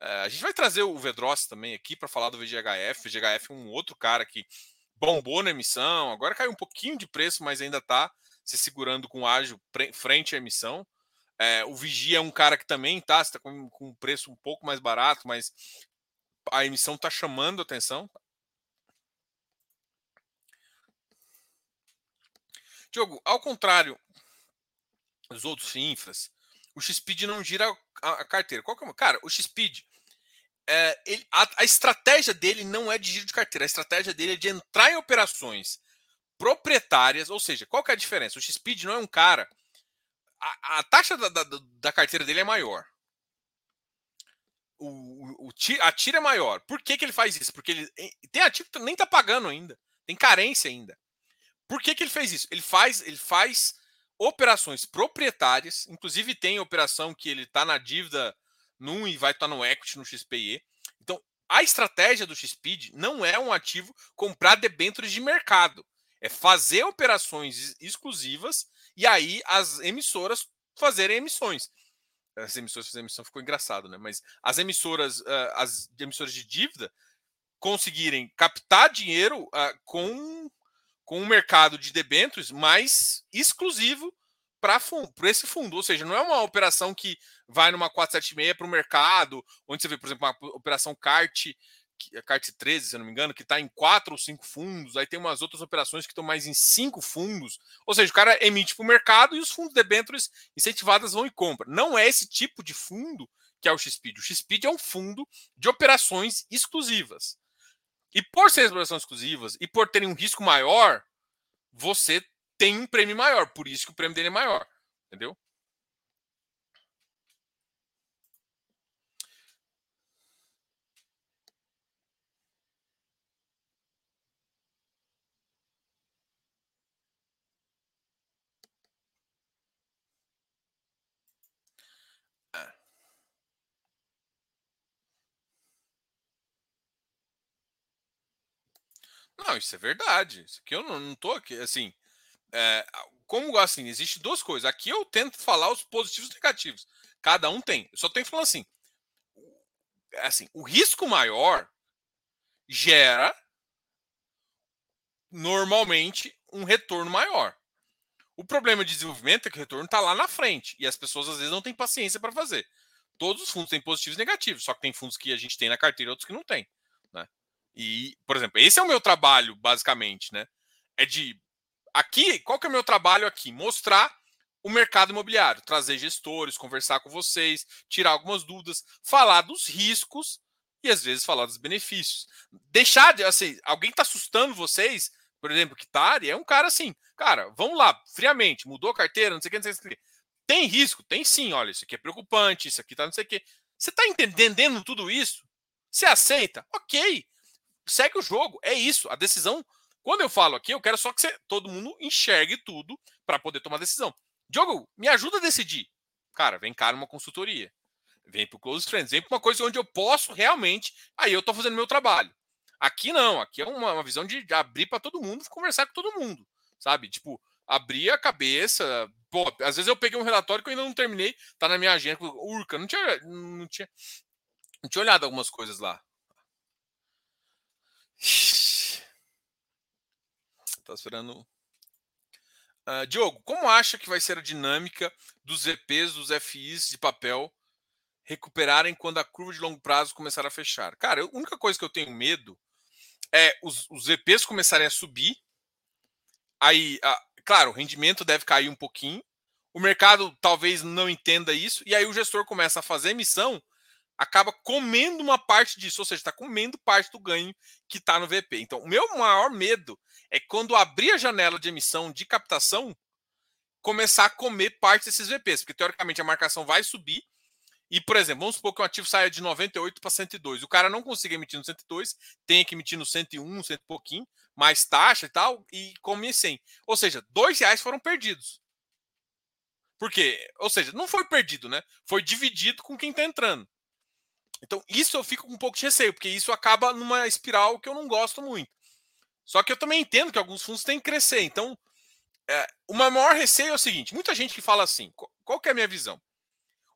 É, a gente vai trazer o Vedros também aqui para falar do VGHF. VGHF é um outro cara que bombou na emissão, agora caiu um pouquinho de preço, mas ainda está se segurando com ágil frente à emissão. É, o Vigia é um cara que também está tá com, com um preço um pouco mais barato, mas a emissão está chamando atenção. Diogo, ao contrário dos outros infras, o XPID não gira a, a carteira. Qual que é? Cara, o XPID é, ele, a, a, estratégia dele não é de giro de carteira, a estratégia dele é de entrar em operações proprietárias, ou seja, qual que é a diferença? O XSpeed não é um cara. A, a taxa da, da, da, carteira dele é maior. O, o, a tira é maior. Por que, que ele faz isso? Porque ele tem ativo que nem está pagando ainda. Tem carência ainda. Por que, que ele fez isso? Ele faz, ele faz operações proprietárias, inclusive tem operação que ele está na dívida num e vai estar tá no equity no XPE. Então, a estratégia do XPID não é um ativo comprar debêntures de mercado. É fazer operações exclusivas e aí as emissoras fazerem emissões. As emissoras fazerem emissão ficou engraçado, né? Mas as emissoras, as emissoras de dívida conseguirem captar dinheiro com com um mercado de debêntures mais exclusivo para esse fundo. Ou seja, não é uma operação que vai numa 476 para o mercado, onde você vê, por exemplo, uma operação CART, CART 13, se eu não me engano, que está em quatro ou cinco fundos, aí tem umas outras operações que estão mais em cinco fundos. Ou seja, o cara emite para o mercado e os fundos debêntures incentivadas vão e compram. Não é esse tipo de fundo que é o XPID. O XPID é um fundo de operações exclusivas. E por ser exploração exclusivas e por terem um risco maior, você tem um prêmio maior. Por isso que o prêmio dele é maior. Entendeu? Não, isso é verdade. Isso aqui eu não, não tô aqui, assim. É, como assim, existe duas coisas. Aqui eu tento falar os positivos e negativos. Cada um tem. Eu só tenho falar assim. Assim, o risco maior gera normalmente um retorno maior. O problema de desenvolvimento é que o retorno está lá na frente e as pessoas às vezes não têm paciência para fazer. Todos os fundos têm positivos e negativos, só que tem fundos que a gente tem na carteira e outros que não tem. E, por exemplo, esse é o meu trabalho, basicamente, né? É de. Aqui, qual que é o meu trabalho aqui? Mostrar o mercado imobiliário, trazer gestores, conversar com vocês, tirar algumas dúvidas, falar dos riscos e às vezes falar dos benefícios. Deixar de, assim, alguém está assustando vocês, por exemplo, que Tari é um cara assim, cara, vamos lá, friamente, mudou a carteira, não sei o que, não sei o que. Tem risco? Tem sim, olha, isso aqui é preocupante, isso aqui tá não sei o que. Você está entendendo tudo isso? Você aceita? Ok segue o jogo. É isso. A decisão. Quando eu falo aqui, eu quero só que você, todo mundo enxergue tudo para poder tomar decisão. Diogo, me ajuda a decidir. Cara, vem cá numa consultoria. Vem pro Close Friends. Vem para uma coisa onde eu posso realmente. Aí eu tô fazendo meu trabalho. Aqui não. Aqui é uma, uma visão de, de abrir para todo mundo, conversar com todo mundo. Sabe? Tipo, abrir a cabeça. Pô, às vezes eu peguei um relatório que eu ainda não terminei. Tá na minha agenda. Urca, não tinha, não tinha, não tinha olhado algumas coisas lá. Tá esperando. Uh, Diogo, como acha que vai ser a dinâmica dos VPs, dos FIs de papel recuperarem quando a curva de longo prazo começar a fechar? Cara, a única coisa que eu tenho medo é os, os VPs começarem a subir. Aí, claro, o rendimento deve cair um pouquinho. O mercado talvez não entenda isso. E aí o gestor começa a fazer emissão acaba comendo uma parte disso, ou seja, está comendo parte do ganho que está no VP. Então, o meu maior medo é quando abrir a janela de emissão de captação, começar a comer parte desses VPs, porque teoricamente a marcação vai subir. E, por exemplo, vamos supor que o ativo saia de 98 para 102. O cara não consiga emitir no 102, tem que emitir no 101, cento e pouquinho, mais taxa e tal, e come 100. Ou seja, dois reais foram perdidos. Por quê? Ou seja, não foi perdido, né? Foi dividido com quem está entrando. Então, isso eu fico com um pouco de receio, porque isso acaba numa espiral que eu não gosto muito. Só que eu também entendo que alguns fundos têm que crescer. Então, é, o maior receio é o seguinte: muita gente que fala assim, qual, é a minha visão?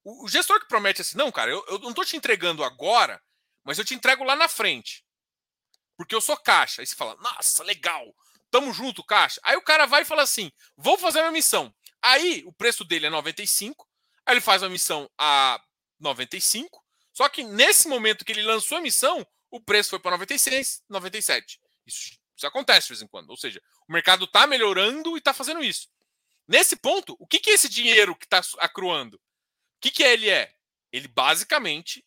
O, o gestor que promete assim, não, cara, eu, eu não estou te entregando agora, mas eu te entrego lá na frente. Porque eu sou caixa. Aí você fala, nossa, legal, tamo junto, caixa. Aí o cara vai e fala assim: vou fazer a minha missão. Aí o preço dele é 95, aí ele faz a missão a 95, só que nesse momento que ele lançou a missão, o preço foi para 96, 97. Isso, isso acontece de vez em quando. Ou seja, o mercado está melhorando e está fazendo isso. Nesse ponto, o que, que é esse dinheiro que está acruando? O que, que ele é? Ele basicamente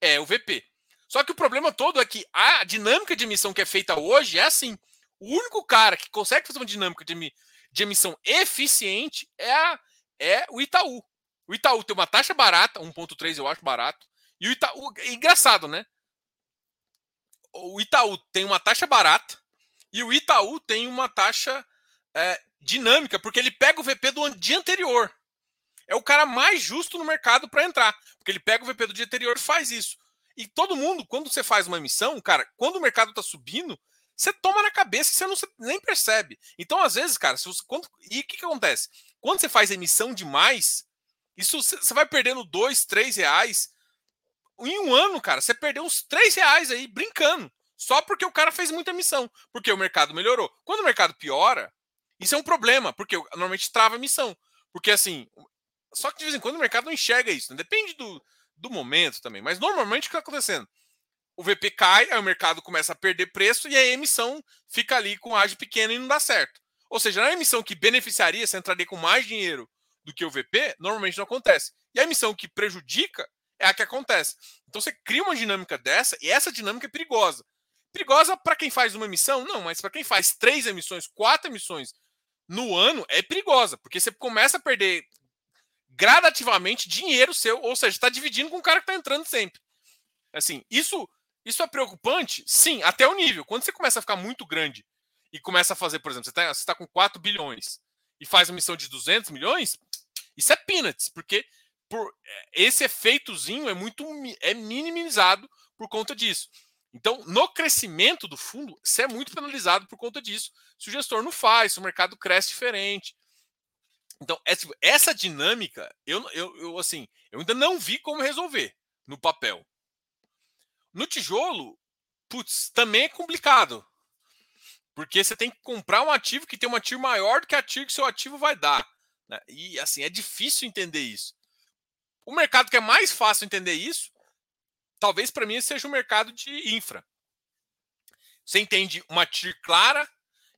é o VP. Só que o problema todo é que a dinâmica de emissão que é feita hoje é assim. O único cara que consegue fazer uma dinâmica de, de emissão eficiente é, a, é o Itaú. O Itaú tem uma taxa barata, 1,3 eu acho barato E o Itaú, é engraçado, né? O Itaú tem uma taxa barata e o Itaú tem uma taxa é, dinâmica, porque ele pega o VP do dia anterior. É o cara mais justo no mercado para entrar, porque ele pega o VP do dia anterior e faz isso. E todo mundo, quando você faz uma emissão, cara, quando o mercado está subindo, você toma na cabeça e você não nem percebe. Então, às vezes, cara, você, quando, e o que, que acontece? Quando você faz emissão demais, isso você vai perdendo dois, três reais. Em um ano, cara, você perdeu uns três reais aí brincando. Só porque o cara fez muita emissão. Porque o mercado melhorou. Quando o mercado piora, isso é um problema, porque normalmente trava a emissão. Porque assim, só que de vez em quando o mercado não enxerga isso. Né? Depende do, do momento também. Mas normalmente o que está acontecendo? O VP cai, aí o mercado começa a perder preço e a emissão fica ali com ágio pequeno e não dá certo. Ou seja, na emissão que beneficiaria, você entraria com mais dinheiro do que o VP, normalmente não acontece. E a emissão que prejudica é a que acontece. Então você cria uma dinâmica dessa e essa dinâmica é perigosa. Perigosa para quem faz uma emissão? Não, mas para quem faz três emissões, quatro emissões no ano, é perigosa, porque você começa a perder gradativamente dinheiro seu, ou seja, está dividindo com o cara que está entrando sempre. Assim, isso, isso é preocupante? Sim, até o nível. Quando você começa a ficar muito grande e começa a fazer, por exemplo, você está tá com 4 bilhões e faz uma missão de 200 milhões, isso é peanuts, porque por, é, esse efeitozinho é muito é minimizado por conta disso. Então, no crescimento do fundo, você é muito penalizado por conta disso. Se o gestor não faz, se o mercado cresce diferente. Então, essa dinâmica, eu, eu, eu, assim, eu ainda não vi como resolver no papel. No tijolo, putz, também é complicado. Porque você tem que comprar um ativo que tem uma TIR maior do que a TIR que seu ativo vai dar. Né? E assim, é difícil entender isso. O mercado que é mais fácil entender isso, talvez para mim seja o mercado de infra. Você entende uma TIR clara,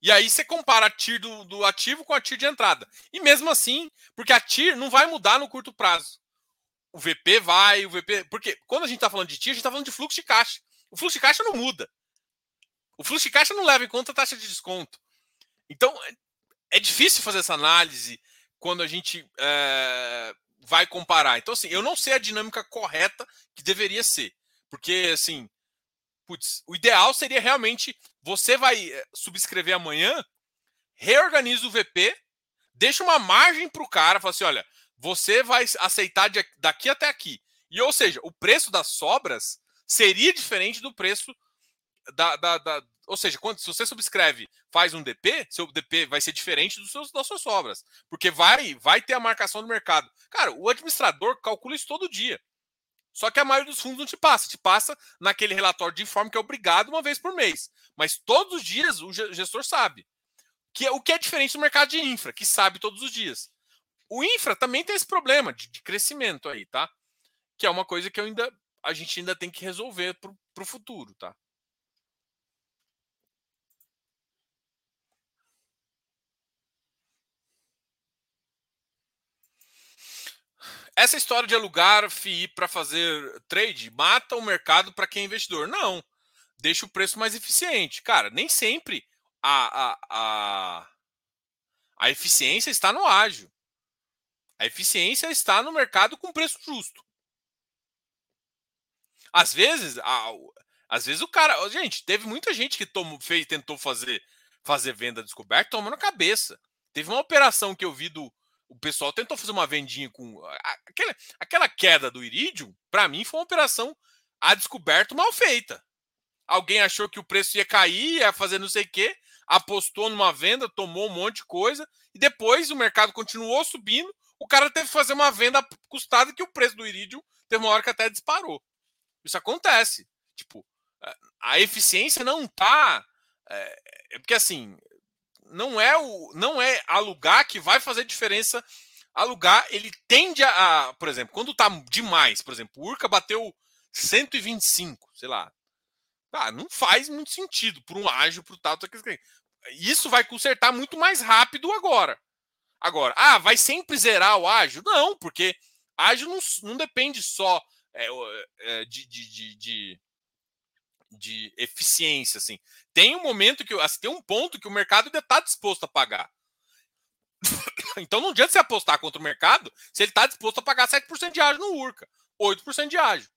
e aí você compara a TIR do, do ativo com a TIR de entrada. E mesmo assim, porque a TIR não vai mudar no curto prazo. O VP vai, o VP. Porque quando a gente está falando de TIR, a gente está falando de fluxo de caixa. O fluxo de caixa não muda. O fluxo de caixa não leva em conta a taxa de desconto. Então, é, é difícil fazer essa análise quando a gente é, vai comparar. Então, assim, eu não sei a dinâmica correta que deveria ser. Porque, assim, putz, o ideal seria realmente você vai eh, subscrever amanhã, reorganiza o VP, deixa uma margem para o cara, fala assim: olha, você vai aceitar de, daqui até aqui. E, ou seja, o preço das sobras seria diferente do preço da. da, da ou seja, quando, se você subscreve, faz um DP, seu DP vai ser diferente dos seus, das suas sobras. Porque vai, vai ter a marcação do mercado. Cara, o administrador calcula isso todo dia. Só que a maioria dos fundos não te passa, te passa naquele relatório de informe que é obrigado uma vez por mês. Mas todos os dias o gestor sabe. Que é, o que é diferente do mercado de infra, que sabe todos os dias. O infra também tem esse problema de, de crescimento aí, tá? Que é uma coisa que ainda, a gente ainda tem que resolver para o futuro, tá? Essa história de alugar FII para fazer trade mata o mercado para quem é investidor. Não. Deixa o preço mais eficiente. Cara, nem sempre a, a, a, a eficiência está no ágio. A eficiência está no mercado com preço justo. Às vezes, a, às vezes o cara. Gente, teve muita gente que tomou, fez, tentou fazer, fazer venda descoberta tomando cabeça. Teve uma operação que eu vi do, o pessoal tentou fazer uma vendinha com. Aquela, aquela queda do Iridium, para mim, foi uma operação a descoberto mal feita. Alguém achou que o preço ia cair, ia fazer não sei o quê, apostou numa venda, tomou um monte de coisa, e depois o mercado continuou subindo. O cara teve que fazer uma venda custada que o preço do Iridium teve uma hora que até disparou. Isso acontece. Tipo, a eficiência não tá. É, é porque assim, não é o não é alugar que vai fazer diferença. Alugar, ele tende a, a por exemplo, quando tá demais, por exemplo, o Urca bateu 125, sei lá. Ah, não faz muito sentido para um ágil, para o tal. Isso vai consertar muito mais rápido agora. Agora, ah, vai sempre zerar o ágil? Não, porque ágil não, não depende só é, é, de, de, de, de eficiência, assim. Tem um momento que, assim, tem um ponto que o mercado ainda está disposto a pagar. (coughs) então não adianta você apostar contra o mercado se ele está disposto a pagar 7% de ágio no Urca, 8% de ágio.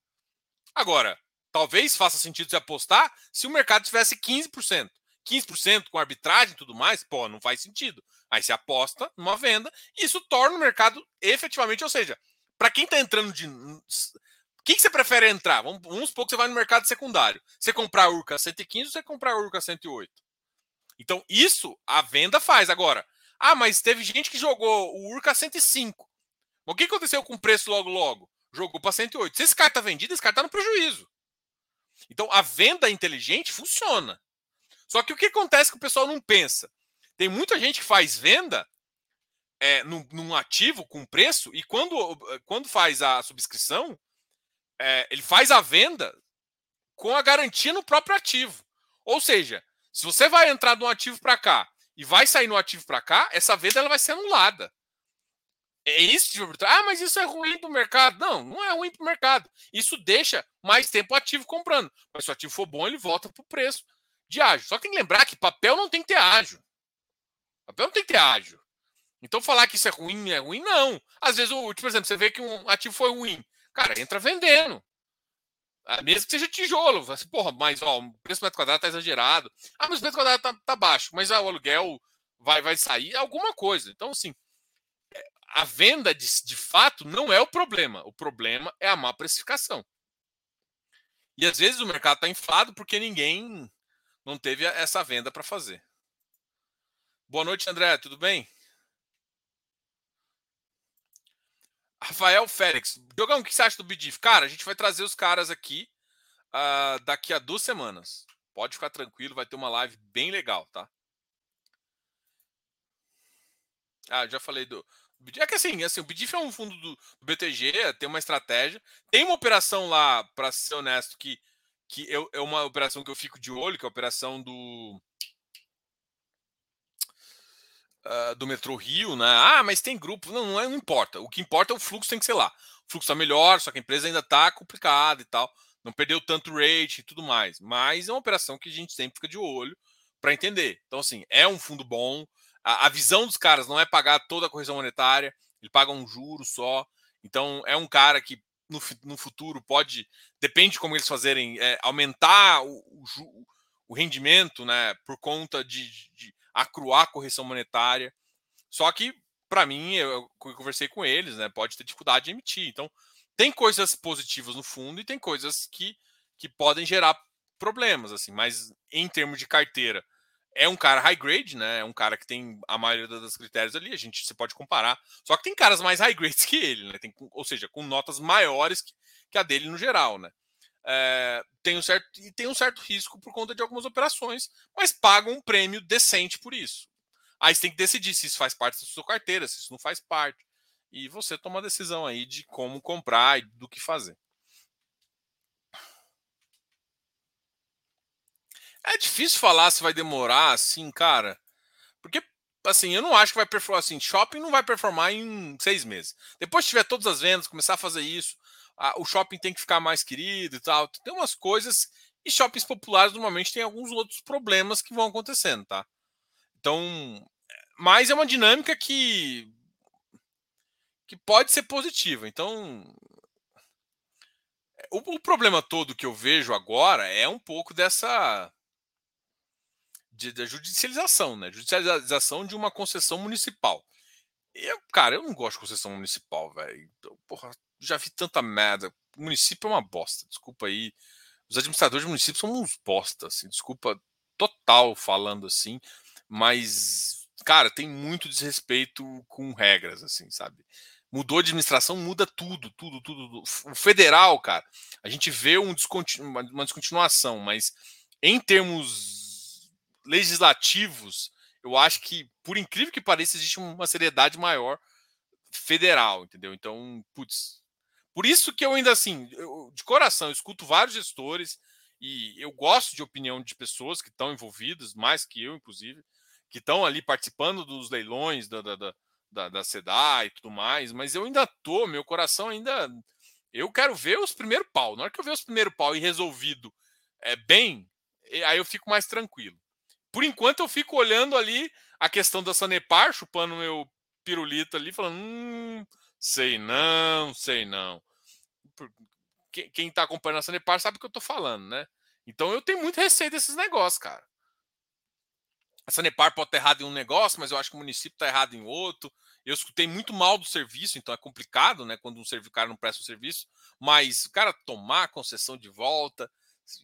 Agora, talvez faça sentido você apostar se o mercado tivesse 15%. 15% com arbitragem e tudo mais, pô, não faz sentido. Aí você aposta numa venda e isso torna o mercado efetivamente, ou seja, para quem está entrando de. O que, você prefere entrar? Vamos, vamos supor que você vai no mercado secundário. Você comprar a Urca 115 ou você comprar a Urca 108? Então, isso a venda faz. Agora, ah, mas teve gente que jogou o Urca 105. O que aconteceu com o preço logo logo? Jogou para 108. Se esse cara está vendido, esse cara está no prejuízo. Então, a venda inteligente funciona. Só que o que acontece que o pessoal não pensa? Tem muita gente que faz venda é, num, num, ativo com preço e quando, quando faz a subscrição, é, ele faz a venda com a garantia no próprio ativo. Ou seja, se você vai entrar de um ativo para cá e vai sair no ativo para cá, essa venda ela vai ser anulada. É isso de Ah, mas isso é ruim para o mercado. Não, não é ruim para o mercado. Isso deixa mais tempo ativo comprando. Mas se o ativo for bom, ele volta para o preço de ágio. Só que tem que lembrar que papel não tem que ter ágio. Papel não tem que ter ágio. Então falar que isso é ruim é ruim, não. Às vezes, tipo, por exemplo, você vê que um ativo foi ruim. Cara, entra vendendo. Ah, mesmo que seja tijolo. Assim, Porra, mas ó, o preço do metro quadrado está exagerado. Ah, mas o metro quadrado está tá baixo. Mas ah, o aluguel vai, vai sair alguma coisa. Então, assim, é, a venda de, de fato não é o problema. O problema é a má precificação. E às vezes o mercado está inflado porque ninguém não teve essa venda para fazer. Boa noite, André, tudo bem? Rafael Félix, Diogão, o que você acha do BDIF? Cara, a gente vai trazer os caras aqui uh, daqui a duas semanas. Pode ficar tranquilo, vai ter uma live bem legal, tá? Ah, já falei do. É que assim, assim o BDIF é um fundo do, do BTG, tem uma estratégia. Tem uma operação lá, para ser honesto, que que eu, é uma operação que eu fico de olho, que é a operação do. Uh, do Metrô Rio, né? Ah, mas tem grupo. Não, não, é, não importa. O que importa é o fluxo tem que ser lá. O fluxo está melhor, só que a empresa ainda está complicada e tal. Não perdeu tanto rate e tudo mais. Mas é uma operação que a gente sempre fica de olho para entender. Então, assim, é um fundo bom. A, a, visão dos caras não é pagar toda a correção monetária, ele paga um juro só. Então, é um cara que no, no futuro pode, depende de como eles fazerem, é, aumentar o, o, o, rendimento né, por conta de, de acruar correção monetária. Só que, para mim, eu, eu, conversei com eles, né, pode ter dificuldade de emitir. Então, tem coisas positivas no fundo e tem coisas que, que podem gerar problemas, assim, mas em termos de carteira, é um cara high grade, né? É um cara que tem a maioria dos critérios ali, a gente você pode comparar. Só que tem caras mais high grades (laughs) que ele, né? Tem, ou seja, com notas maiores que, que a dele no geral, né? É, tem um certo e tem um certo risco por conta de algumas operações, mas pagam um prêmio decente por isso. Aí você tem que decidir se isso faz parte da sua carteira, se isso não faz parte. E você toma a decisão aí de como comprar e do que fazer. É difícil falar se vai demorar assim, cara. Porque, assim, eu não acho que vai performar assim. Shopping não vai performar em seis meses. Depois que tiver todas as vendas, começar a fazer isso, o shopping tem que ficar mais querido e tal. Tem umas coisas. E shoppings populares normalmente tem alguns outros problemas que vão acontecendo, tá? Então. Mas é uma dinâmica que. que pode ser positiva. Então. O, o problema todo que eu vejo agora é um pouco dessa de, de judicialização, né? Judicialização de uma concessão municipal. Eu, cara, eu não gosto de concessão municipal, velho. Porra, já vi tanta merda. O município é uma bosta, desculpa aí. Os administradores de município são uns bosta, assim, desculpa total falando assim, mas, cara, tem muito desrespeito com regras, assim, sabe? Mudou de administração, muda tudo, tudo, tudo. O federal, cara, a gente vê um descontinu uma descontinuação, mas em termos legislativos, eu acho que, por incrível que pareça, existe uma seriedade maior federal, entendeu? Então, putz. Por isso que eu ainda assim, eu, de coração, eu escuto vários gestores e eu gosto de opinião de pessoas que estão envolvidas, mais que eu, inclusive, que estão ali participando dos leilões da, da, da, da, da SEDA e tudo mais, mas eu ainda tô, meu coração ainda. Eu quero ver os primeiros pau. Na hora que eu ver os primeiros pau e resolvido é, bem, aí eu fico mais tranquilo por enquanto eu fico olhando ali a questão da Sanepar, chupando meu pirulito ali, falando, hum, sei não, sei não. quem está acompanhando a Sanepar sabe o que eu estou falando, né? Então eu tenho muito receio desses negócios, cara. A Sanepar pode estar errado em um negócio, mas eu acho que o município está errado em outro. Eu escutei muito mal do serviço, então é complicado, né? Quando um cara não presta o serviço, mas o cara tomar concessão de volta,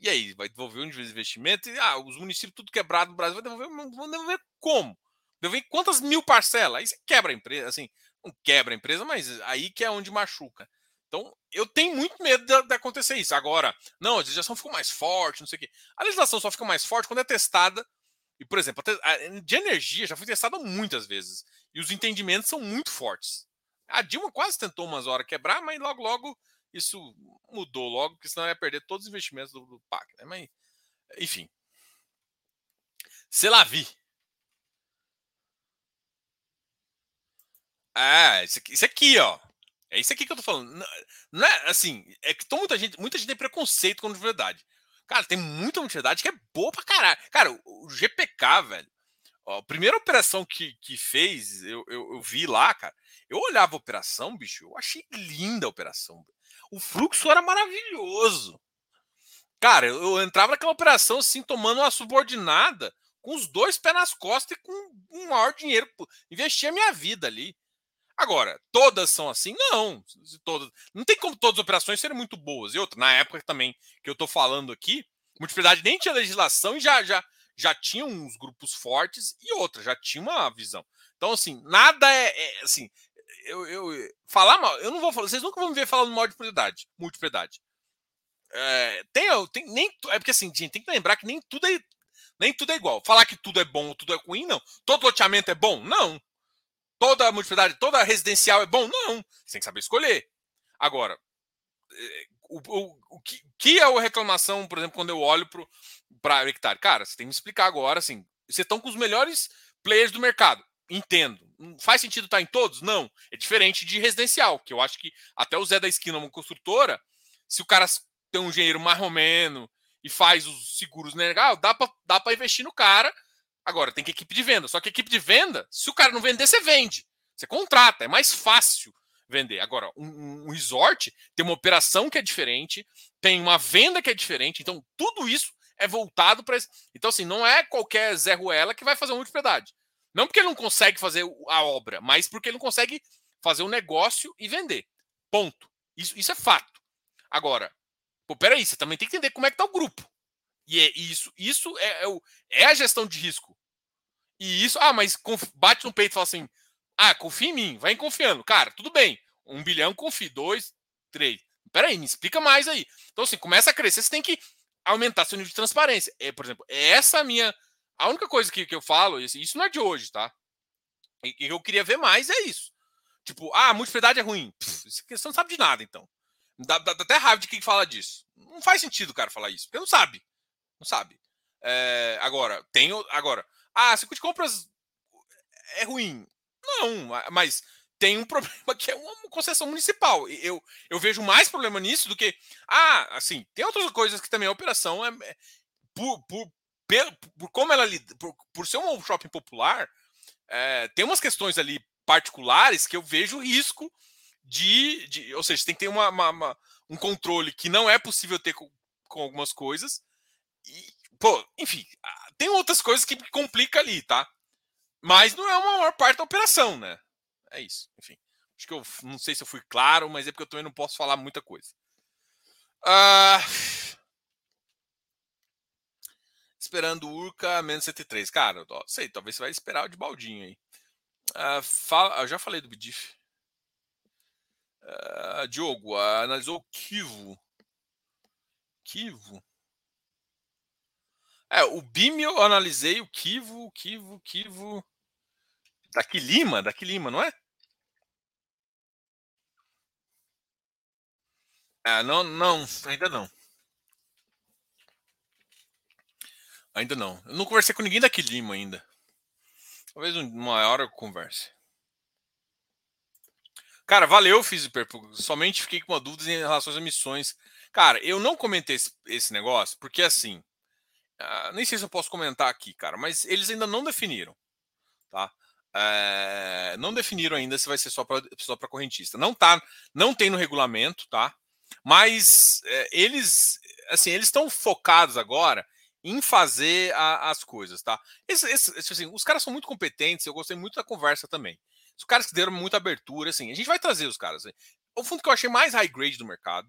e aí, vai devolver um investimento? E, ah, os municípios tudo quebrado no Brasil, vai devolver, vão devolver como? Devolver quantas mil parcelas? Aí você quebra a empresa, assim, não quebra a empresa, mas aí que é onde machuca. Então, eu tenho muito medo de, de, acontecer isso. Agora, não, a legislação ficou mais forte, não sei o quê. A legislação só fica mais forte quando é testada. E, por exemplo, de energia já foi testada muitas vezes. E os entendimentos são muito fortes. A Dilma quase tentou umas horas quebrar, mas logo, logo isso mudou logo, porque senão ia perder todos os investimentos do, do PAC. Né? Mas, enfim. Se lá vi. Ah, isso aqui, ó. É isso aqui que eu tô falando. Não, é assim, é que muita gente, muita gente tem preconceito com a verdade. Cara, tem muita verdade que é boa pra caralho. Cara, o GPK, velho. Ó, a primeira operação que, que fez, eu, eu, eu, vi lá, cara. Eu olhava a operação, bicho, eu achei linda a operação. O fluxo era maravilhoso. Cara, eu, entrava naquela operação assim, tomando uma subordinada, com os dois pés nas costas e com um maior dinheiro. Investia a minha vida ali. Agora, todas são assim? Não. Todas, não tem como todas as operações serem muito boas. E outra, na época também que eu estou falando aqui, multiplicidade nem tinha legislação e já, já, já tinha uns grupos fortes e outra, já tinha uma visão. Então, assim, nada é, é assim. Eu, eu, falar mal, eu não vou falar, vocês nunca vão me ver falando mal de propriedade, multipropriedade. É, tem, tem, nem, é porque assim, gente, tem que lembrar que nem tudo é nem tudo é igual. Falar que tudo é bom ou tudo é ruim, não. Todo loteamento é bom? Não toda multiplicidade, toda residencial é bom? Não. Você tem que saber escolher. Agora, eh, o, o, o que, que, é a reclamação, por exemplo, quando eu olho para hectare? Cara, você tem que me explicar agora, assim, vocês estão com os melhores players do mercado. Entendo. Faz sentido estar em todos? Não. É diferente de residencial, que eu acho que até o Zé da Esquina, uma construtora, se o cara tem um engenheiro marromeno e faz os seguros legal, dá para dá investir no cara Agora, tem que equipe de venda. Só que equipe de venda, se o cara não vender, você vende. Você contrata, é mais fácil vender. Agora, um, um resort tem uma operação que é diferente, tem uma venda que é diferente. Então, tudo isso é voltado para. Então, assim, não é qualquer Zé Ruela que vai fazer uma multipropriedade. Não porque ele não consegue fazer a obra, mas porque ele não consegue fazer o um negócio e vender. Ponto. Isso, isso é fato. Agora, pô, peraí, você também tem que entender como é que tá o grupo. E é isso, isso é, é, o, é a gestão de risco. E isso, ah, mas bate no peito e fala assim: ah, confia em mim, vai confiando. Cara, tudo bem. Um bilhão, confia. Dois, três. Peraí, me explica mais aí. Então, assim, começa a crescer, você tem que aumentar seu nível de transparência. É, por exemplo, essa minha. A única coisa que, que eu falo, isso não é de hoje, tá? E que eu queria ver mais é isso. Tipo, ah, multiplicidade é ruim. Você não sabe de nada, então. Dá, dá, dá até raiva de quem fala disso. Não faz sentido o cara falar isso, porque não sabe. Não sabe. É, agora, tem. Agora, ah, circuito de compras é ruim. Não, mas tem um (laughs) problema que é uma concessão municipal. Eu, eu vejo mais problema nisso do que. Ah, assim, tem outras coisas que também a operação é. é por, por, por, como ela por, por ser um shopping popular, é, tem umas questões ali particulares que eu vejo risco de. de ou seja, tem que ter uma, uma, uma, um controle que não é possível ter com, com algumas coisas. E, pô, enfim, tem outras coisas que complica ali, tá? Mas não é uma maior parte da operação, né? É isso, enfim. Acho que eu não sei se eu fui claro, mas é porque eu também não posso falar muita coisa. Uh... Esperando Urca menos 103. Cara, ó, sei, talvez você vai esperar o de baldinho aí. Uh, fala, eu já falei do Bidif. Uh, Diogo, analisou o Kivo. Kivo? É, o BIM eu analisei, o Kivo, o Kivo, o Kivo. Daqui Lima, daqui Lima, não é? É, não, não, ainda não. Ainda não. Eu não conversei com ninguém daqui Lima ainda. Talvez uma hora eu converse. Cara, valeu, Fiziper. Somente fiquei com uma dúvida em relação às emissões. Cara, eu não comentei esse, esse negócio porque assim. Uh, nem sei se eu posso comentar aqui, cara, mas eles ainda não definiram, tá? Uh, não definiram ainda se vai ser só para só correntista. Não tá, não tem no regulamento, tá? Mas é, eles, assim, eles estão focados agora em fazer a, as coisas, tá? Esse, esse, assim, os caras são muito competentes, eu gostei muito da conversa também. Os caras que deram muita abertura, assim, a gente vai trazer os caras. Assim. O fundo que eu achei mais high grade do mercado.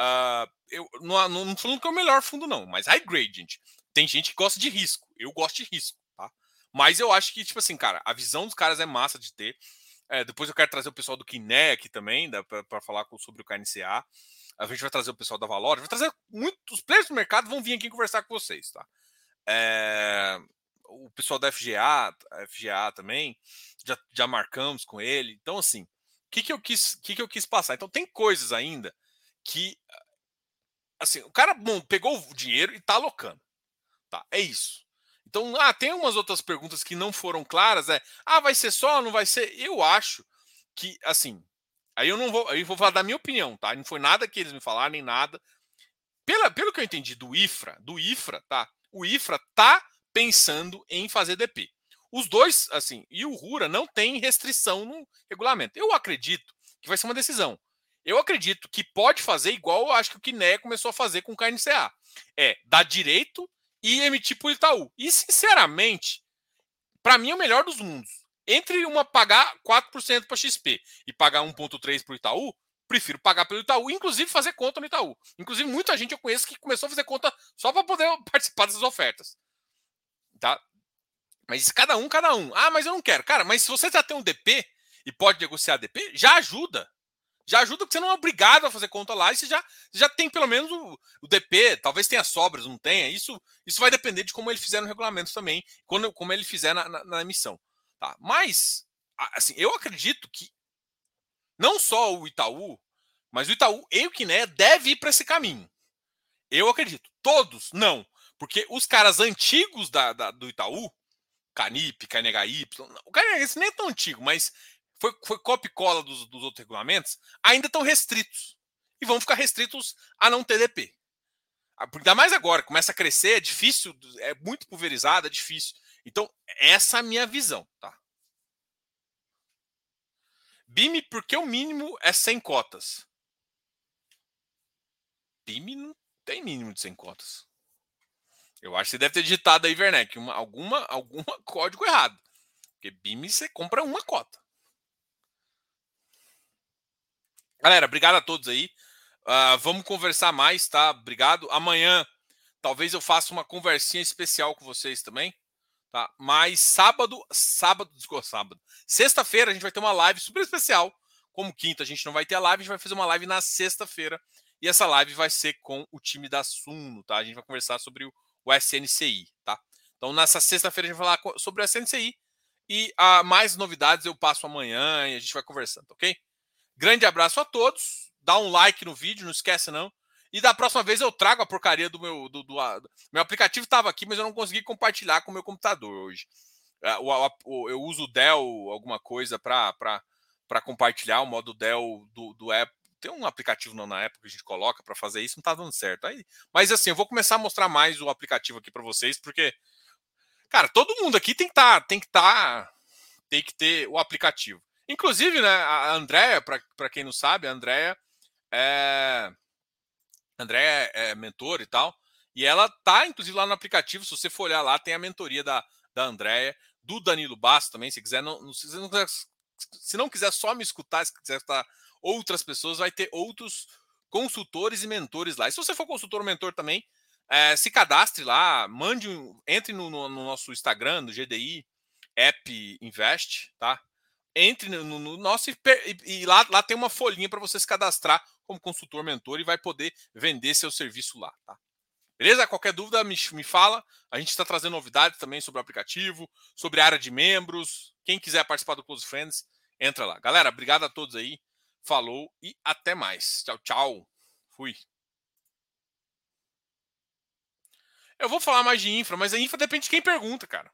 Uh, eu não, não, não falando que é o melhor fundo, não, mas high grade, gente. Tem gente que gosta de risco. Eu gosto de risco, tá? Mas eu acho que, tipo assim, cara, a visão dos caras é massa de ter. É, depois eu quero trazer o pessoal do Kiné aqui também, para falar sobre o KNCA. A gente vai trazer o pessoal da Valor, vai trazer muitos players do mercado vão vir aqui conversar com vocês, tá? É, o pessoal da FGA, FGA também, já, já marcamos com ele. Então, assim, o que, que eu quis, que, que eu quis passar? Então, tem coisas ainda que, assim, o cara bom, pegou o dinheiro e tá alocando, tá? É isso. Então, ah, tem umas outras perguntas que não foram claras, é, ah, vai ser só, não vai ser? Eu acho que, assim, Aí eu não vou, aí vou falar da minha opinião, tá? Não foi nada que eles me falaram, nem nada. Pela, pelo que eu entendi do IFRA, do IFRA, tá? O IFRA tá pensando em fazer DP. Os dois, assim, e o RURA não tem restrição no regulamento. Eu acredito que vai ser uma decisão. Eu acredito que pode fazer igual eu acho que o Kiné começou a fazer com o KNCA. É dar direito e emitir por Itaú. E, sinceramente, para mim é o melhor dos mundos entre uma pagar 4% para XP e pagar 1,3% para o Itaú, prefiro pagar pelo Itaú, inclusive fazer conta no Itaú. Inclusive, muita gente eu conheço que começou a fazer conta só para poder (laughs) participar dessas ofertas. Tá? Mas cada um, cada um. Ah, mas eu não quero. Cara, mas se você já tem um DP e pode negociar DP, já ajuda. Já ajuda porque você não é obrigado a fazer conta lá e você já, já tem pelo menos o, o DP, talvez tenha sobras, não tenha. Isso, isso vai depender de como ele fizer no regulamento também, quando, como ele fizer na, na, na emissão. Tá? Mas, assim, eu acredito que não só o Itaú, mas o Itaú e o Quiné deve ir para esse caminho. Eu acredito. Todos, não. Porque os caras antigos da, da do Itaú, Canip, KNHY, o KNHY nem é tão antigo, mas foi, foi copia e cola dos, dos outros regulamentos, ainda estão restritos. E vão ficar restritos a não TDP. Ah, ainda mais agora, começa a crescer, é difícil, é muito pulverizado, é difícil. Então, essa é a minha visão, tá? BIM, porque o mínimo é 100 cotas. BIM não tem mínimo de 100 cotas. Eu acho que você deve ter digitado aí, Werneck, uma, alguma, alguma (laughs) código errado. Porque BIM você compra uma cota. Galera, obrigado a todos aí. Uh, vamos conversar mais, tá? Obrigado. Amanhã, talvez eu faça uma conversinha especial com vocês também. Tá? Mas sábado, sábado, desculpa, sábado. Sexta-feira a gente vai ter uma live super especial. Como quinta a gente não vai ter a live, a gente vai fazer uma live na sexta-feira. E essa live vai ser com o time da Suno, tá? A gente vai conversar sobre o, SNCI, tá? Então nessa sexta-feira a gente vai falar sobre o SNCI e a mais novidades eu passo amanhã e a gente vai conversando, ok? Grande abraço a todos. Dá um like no vídeo, não esquece não. E da próxima vez eu trago a porcaria do meu. Do, do, do meu aplicativo estava aqui, mas eu não consegui compartilhar com o meu computador hoje. É, eu uso o Dell, alguma coisa, para compartilhar o modo Dell do, do Apple. Tem um aplicativo não, na Apple que a gente coloca para fazer isso, não está dando certo. Aí, mas assim, eu vou começar a mostrar mais o aplicativo aqui para vocês, porque, cara, todo mundo aqui tem que tá, tem que tá, tem que ter o aplicativo. Inclusive, né, a Andrea, para quem não sabe, a Andrea é, André é, mentor e tal. E ela tá, inclusive, lá no aplicativo. Se você for olhar lá, tem a mentoria da, da Andréia, do Danilo Basso também. Se quiser, não, se, não quiser, se não quiser só me escutar, se quiser escutar outras pessoas, vai ter outros consultores e mentores lá. E se você for consultor ou mentor também, é, se cadastre lá, mande, entre no, no, no, nosso Instagram, no GDI App Invest, tá? Entre no, no nosso e, e, lá, lá tem uma folhinha para você se cadastrar como consultor mentor e vai poder vender seu serviço lá, tá? Beleza? Qualquer dúvida me, me fala. A gente está trazendo novidades também sobre o aplicativo, sobre a área de membros. Quem quiser participar do Close Friends, entra lá. Galera, obrigado a todos aí. Falou e até mais. Tchau, tchau. Fui. Eu vou falar mais de infra, mas a infra depende de quem pergunta, cara.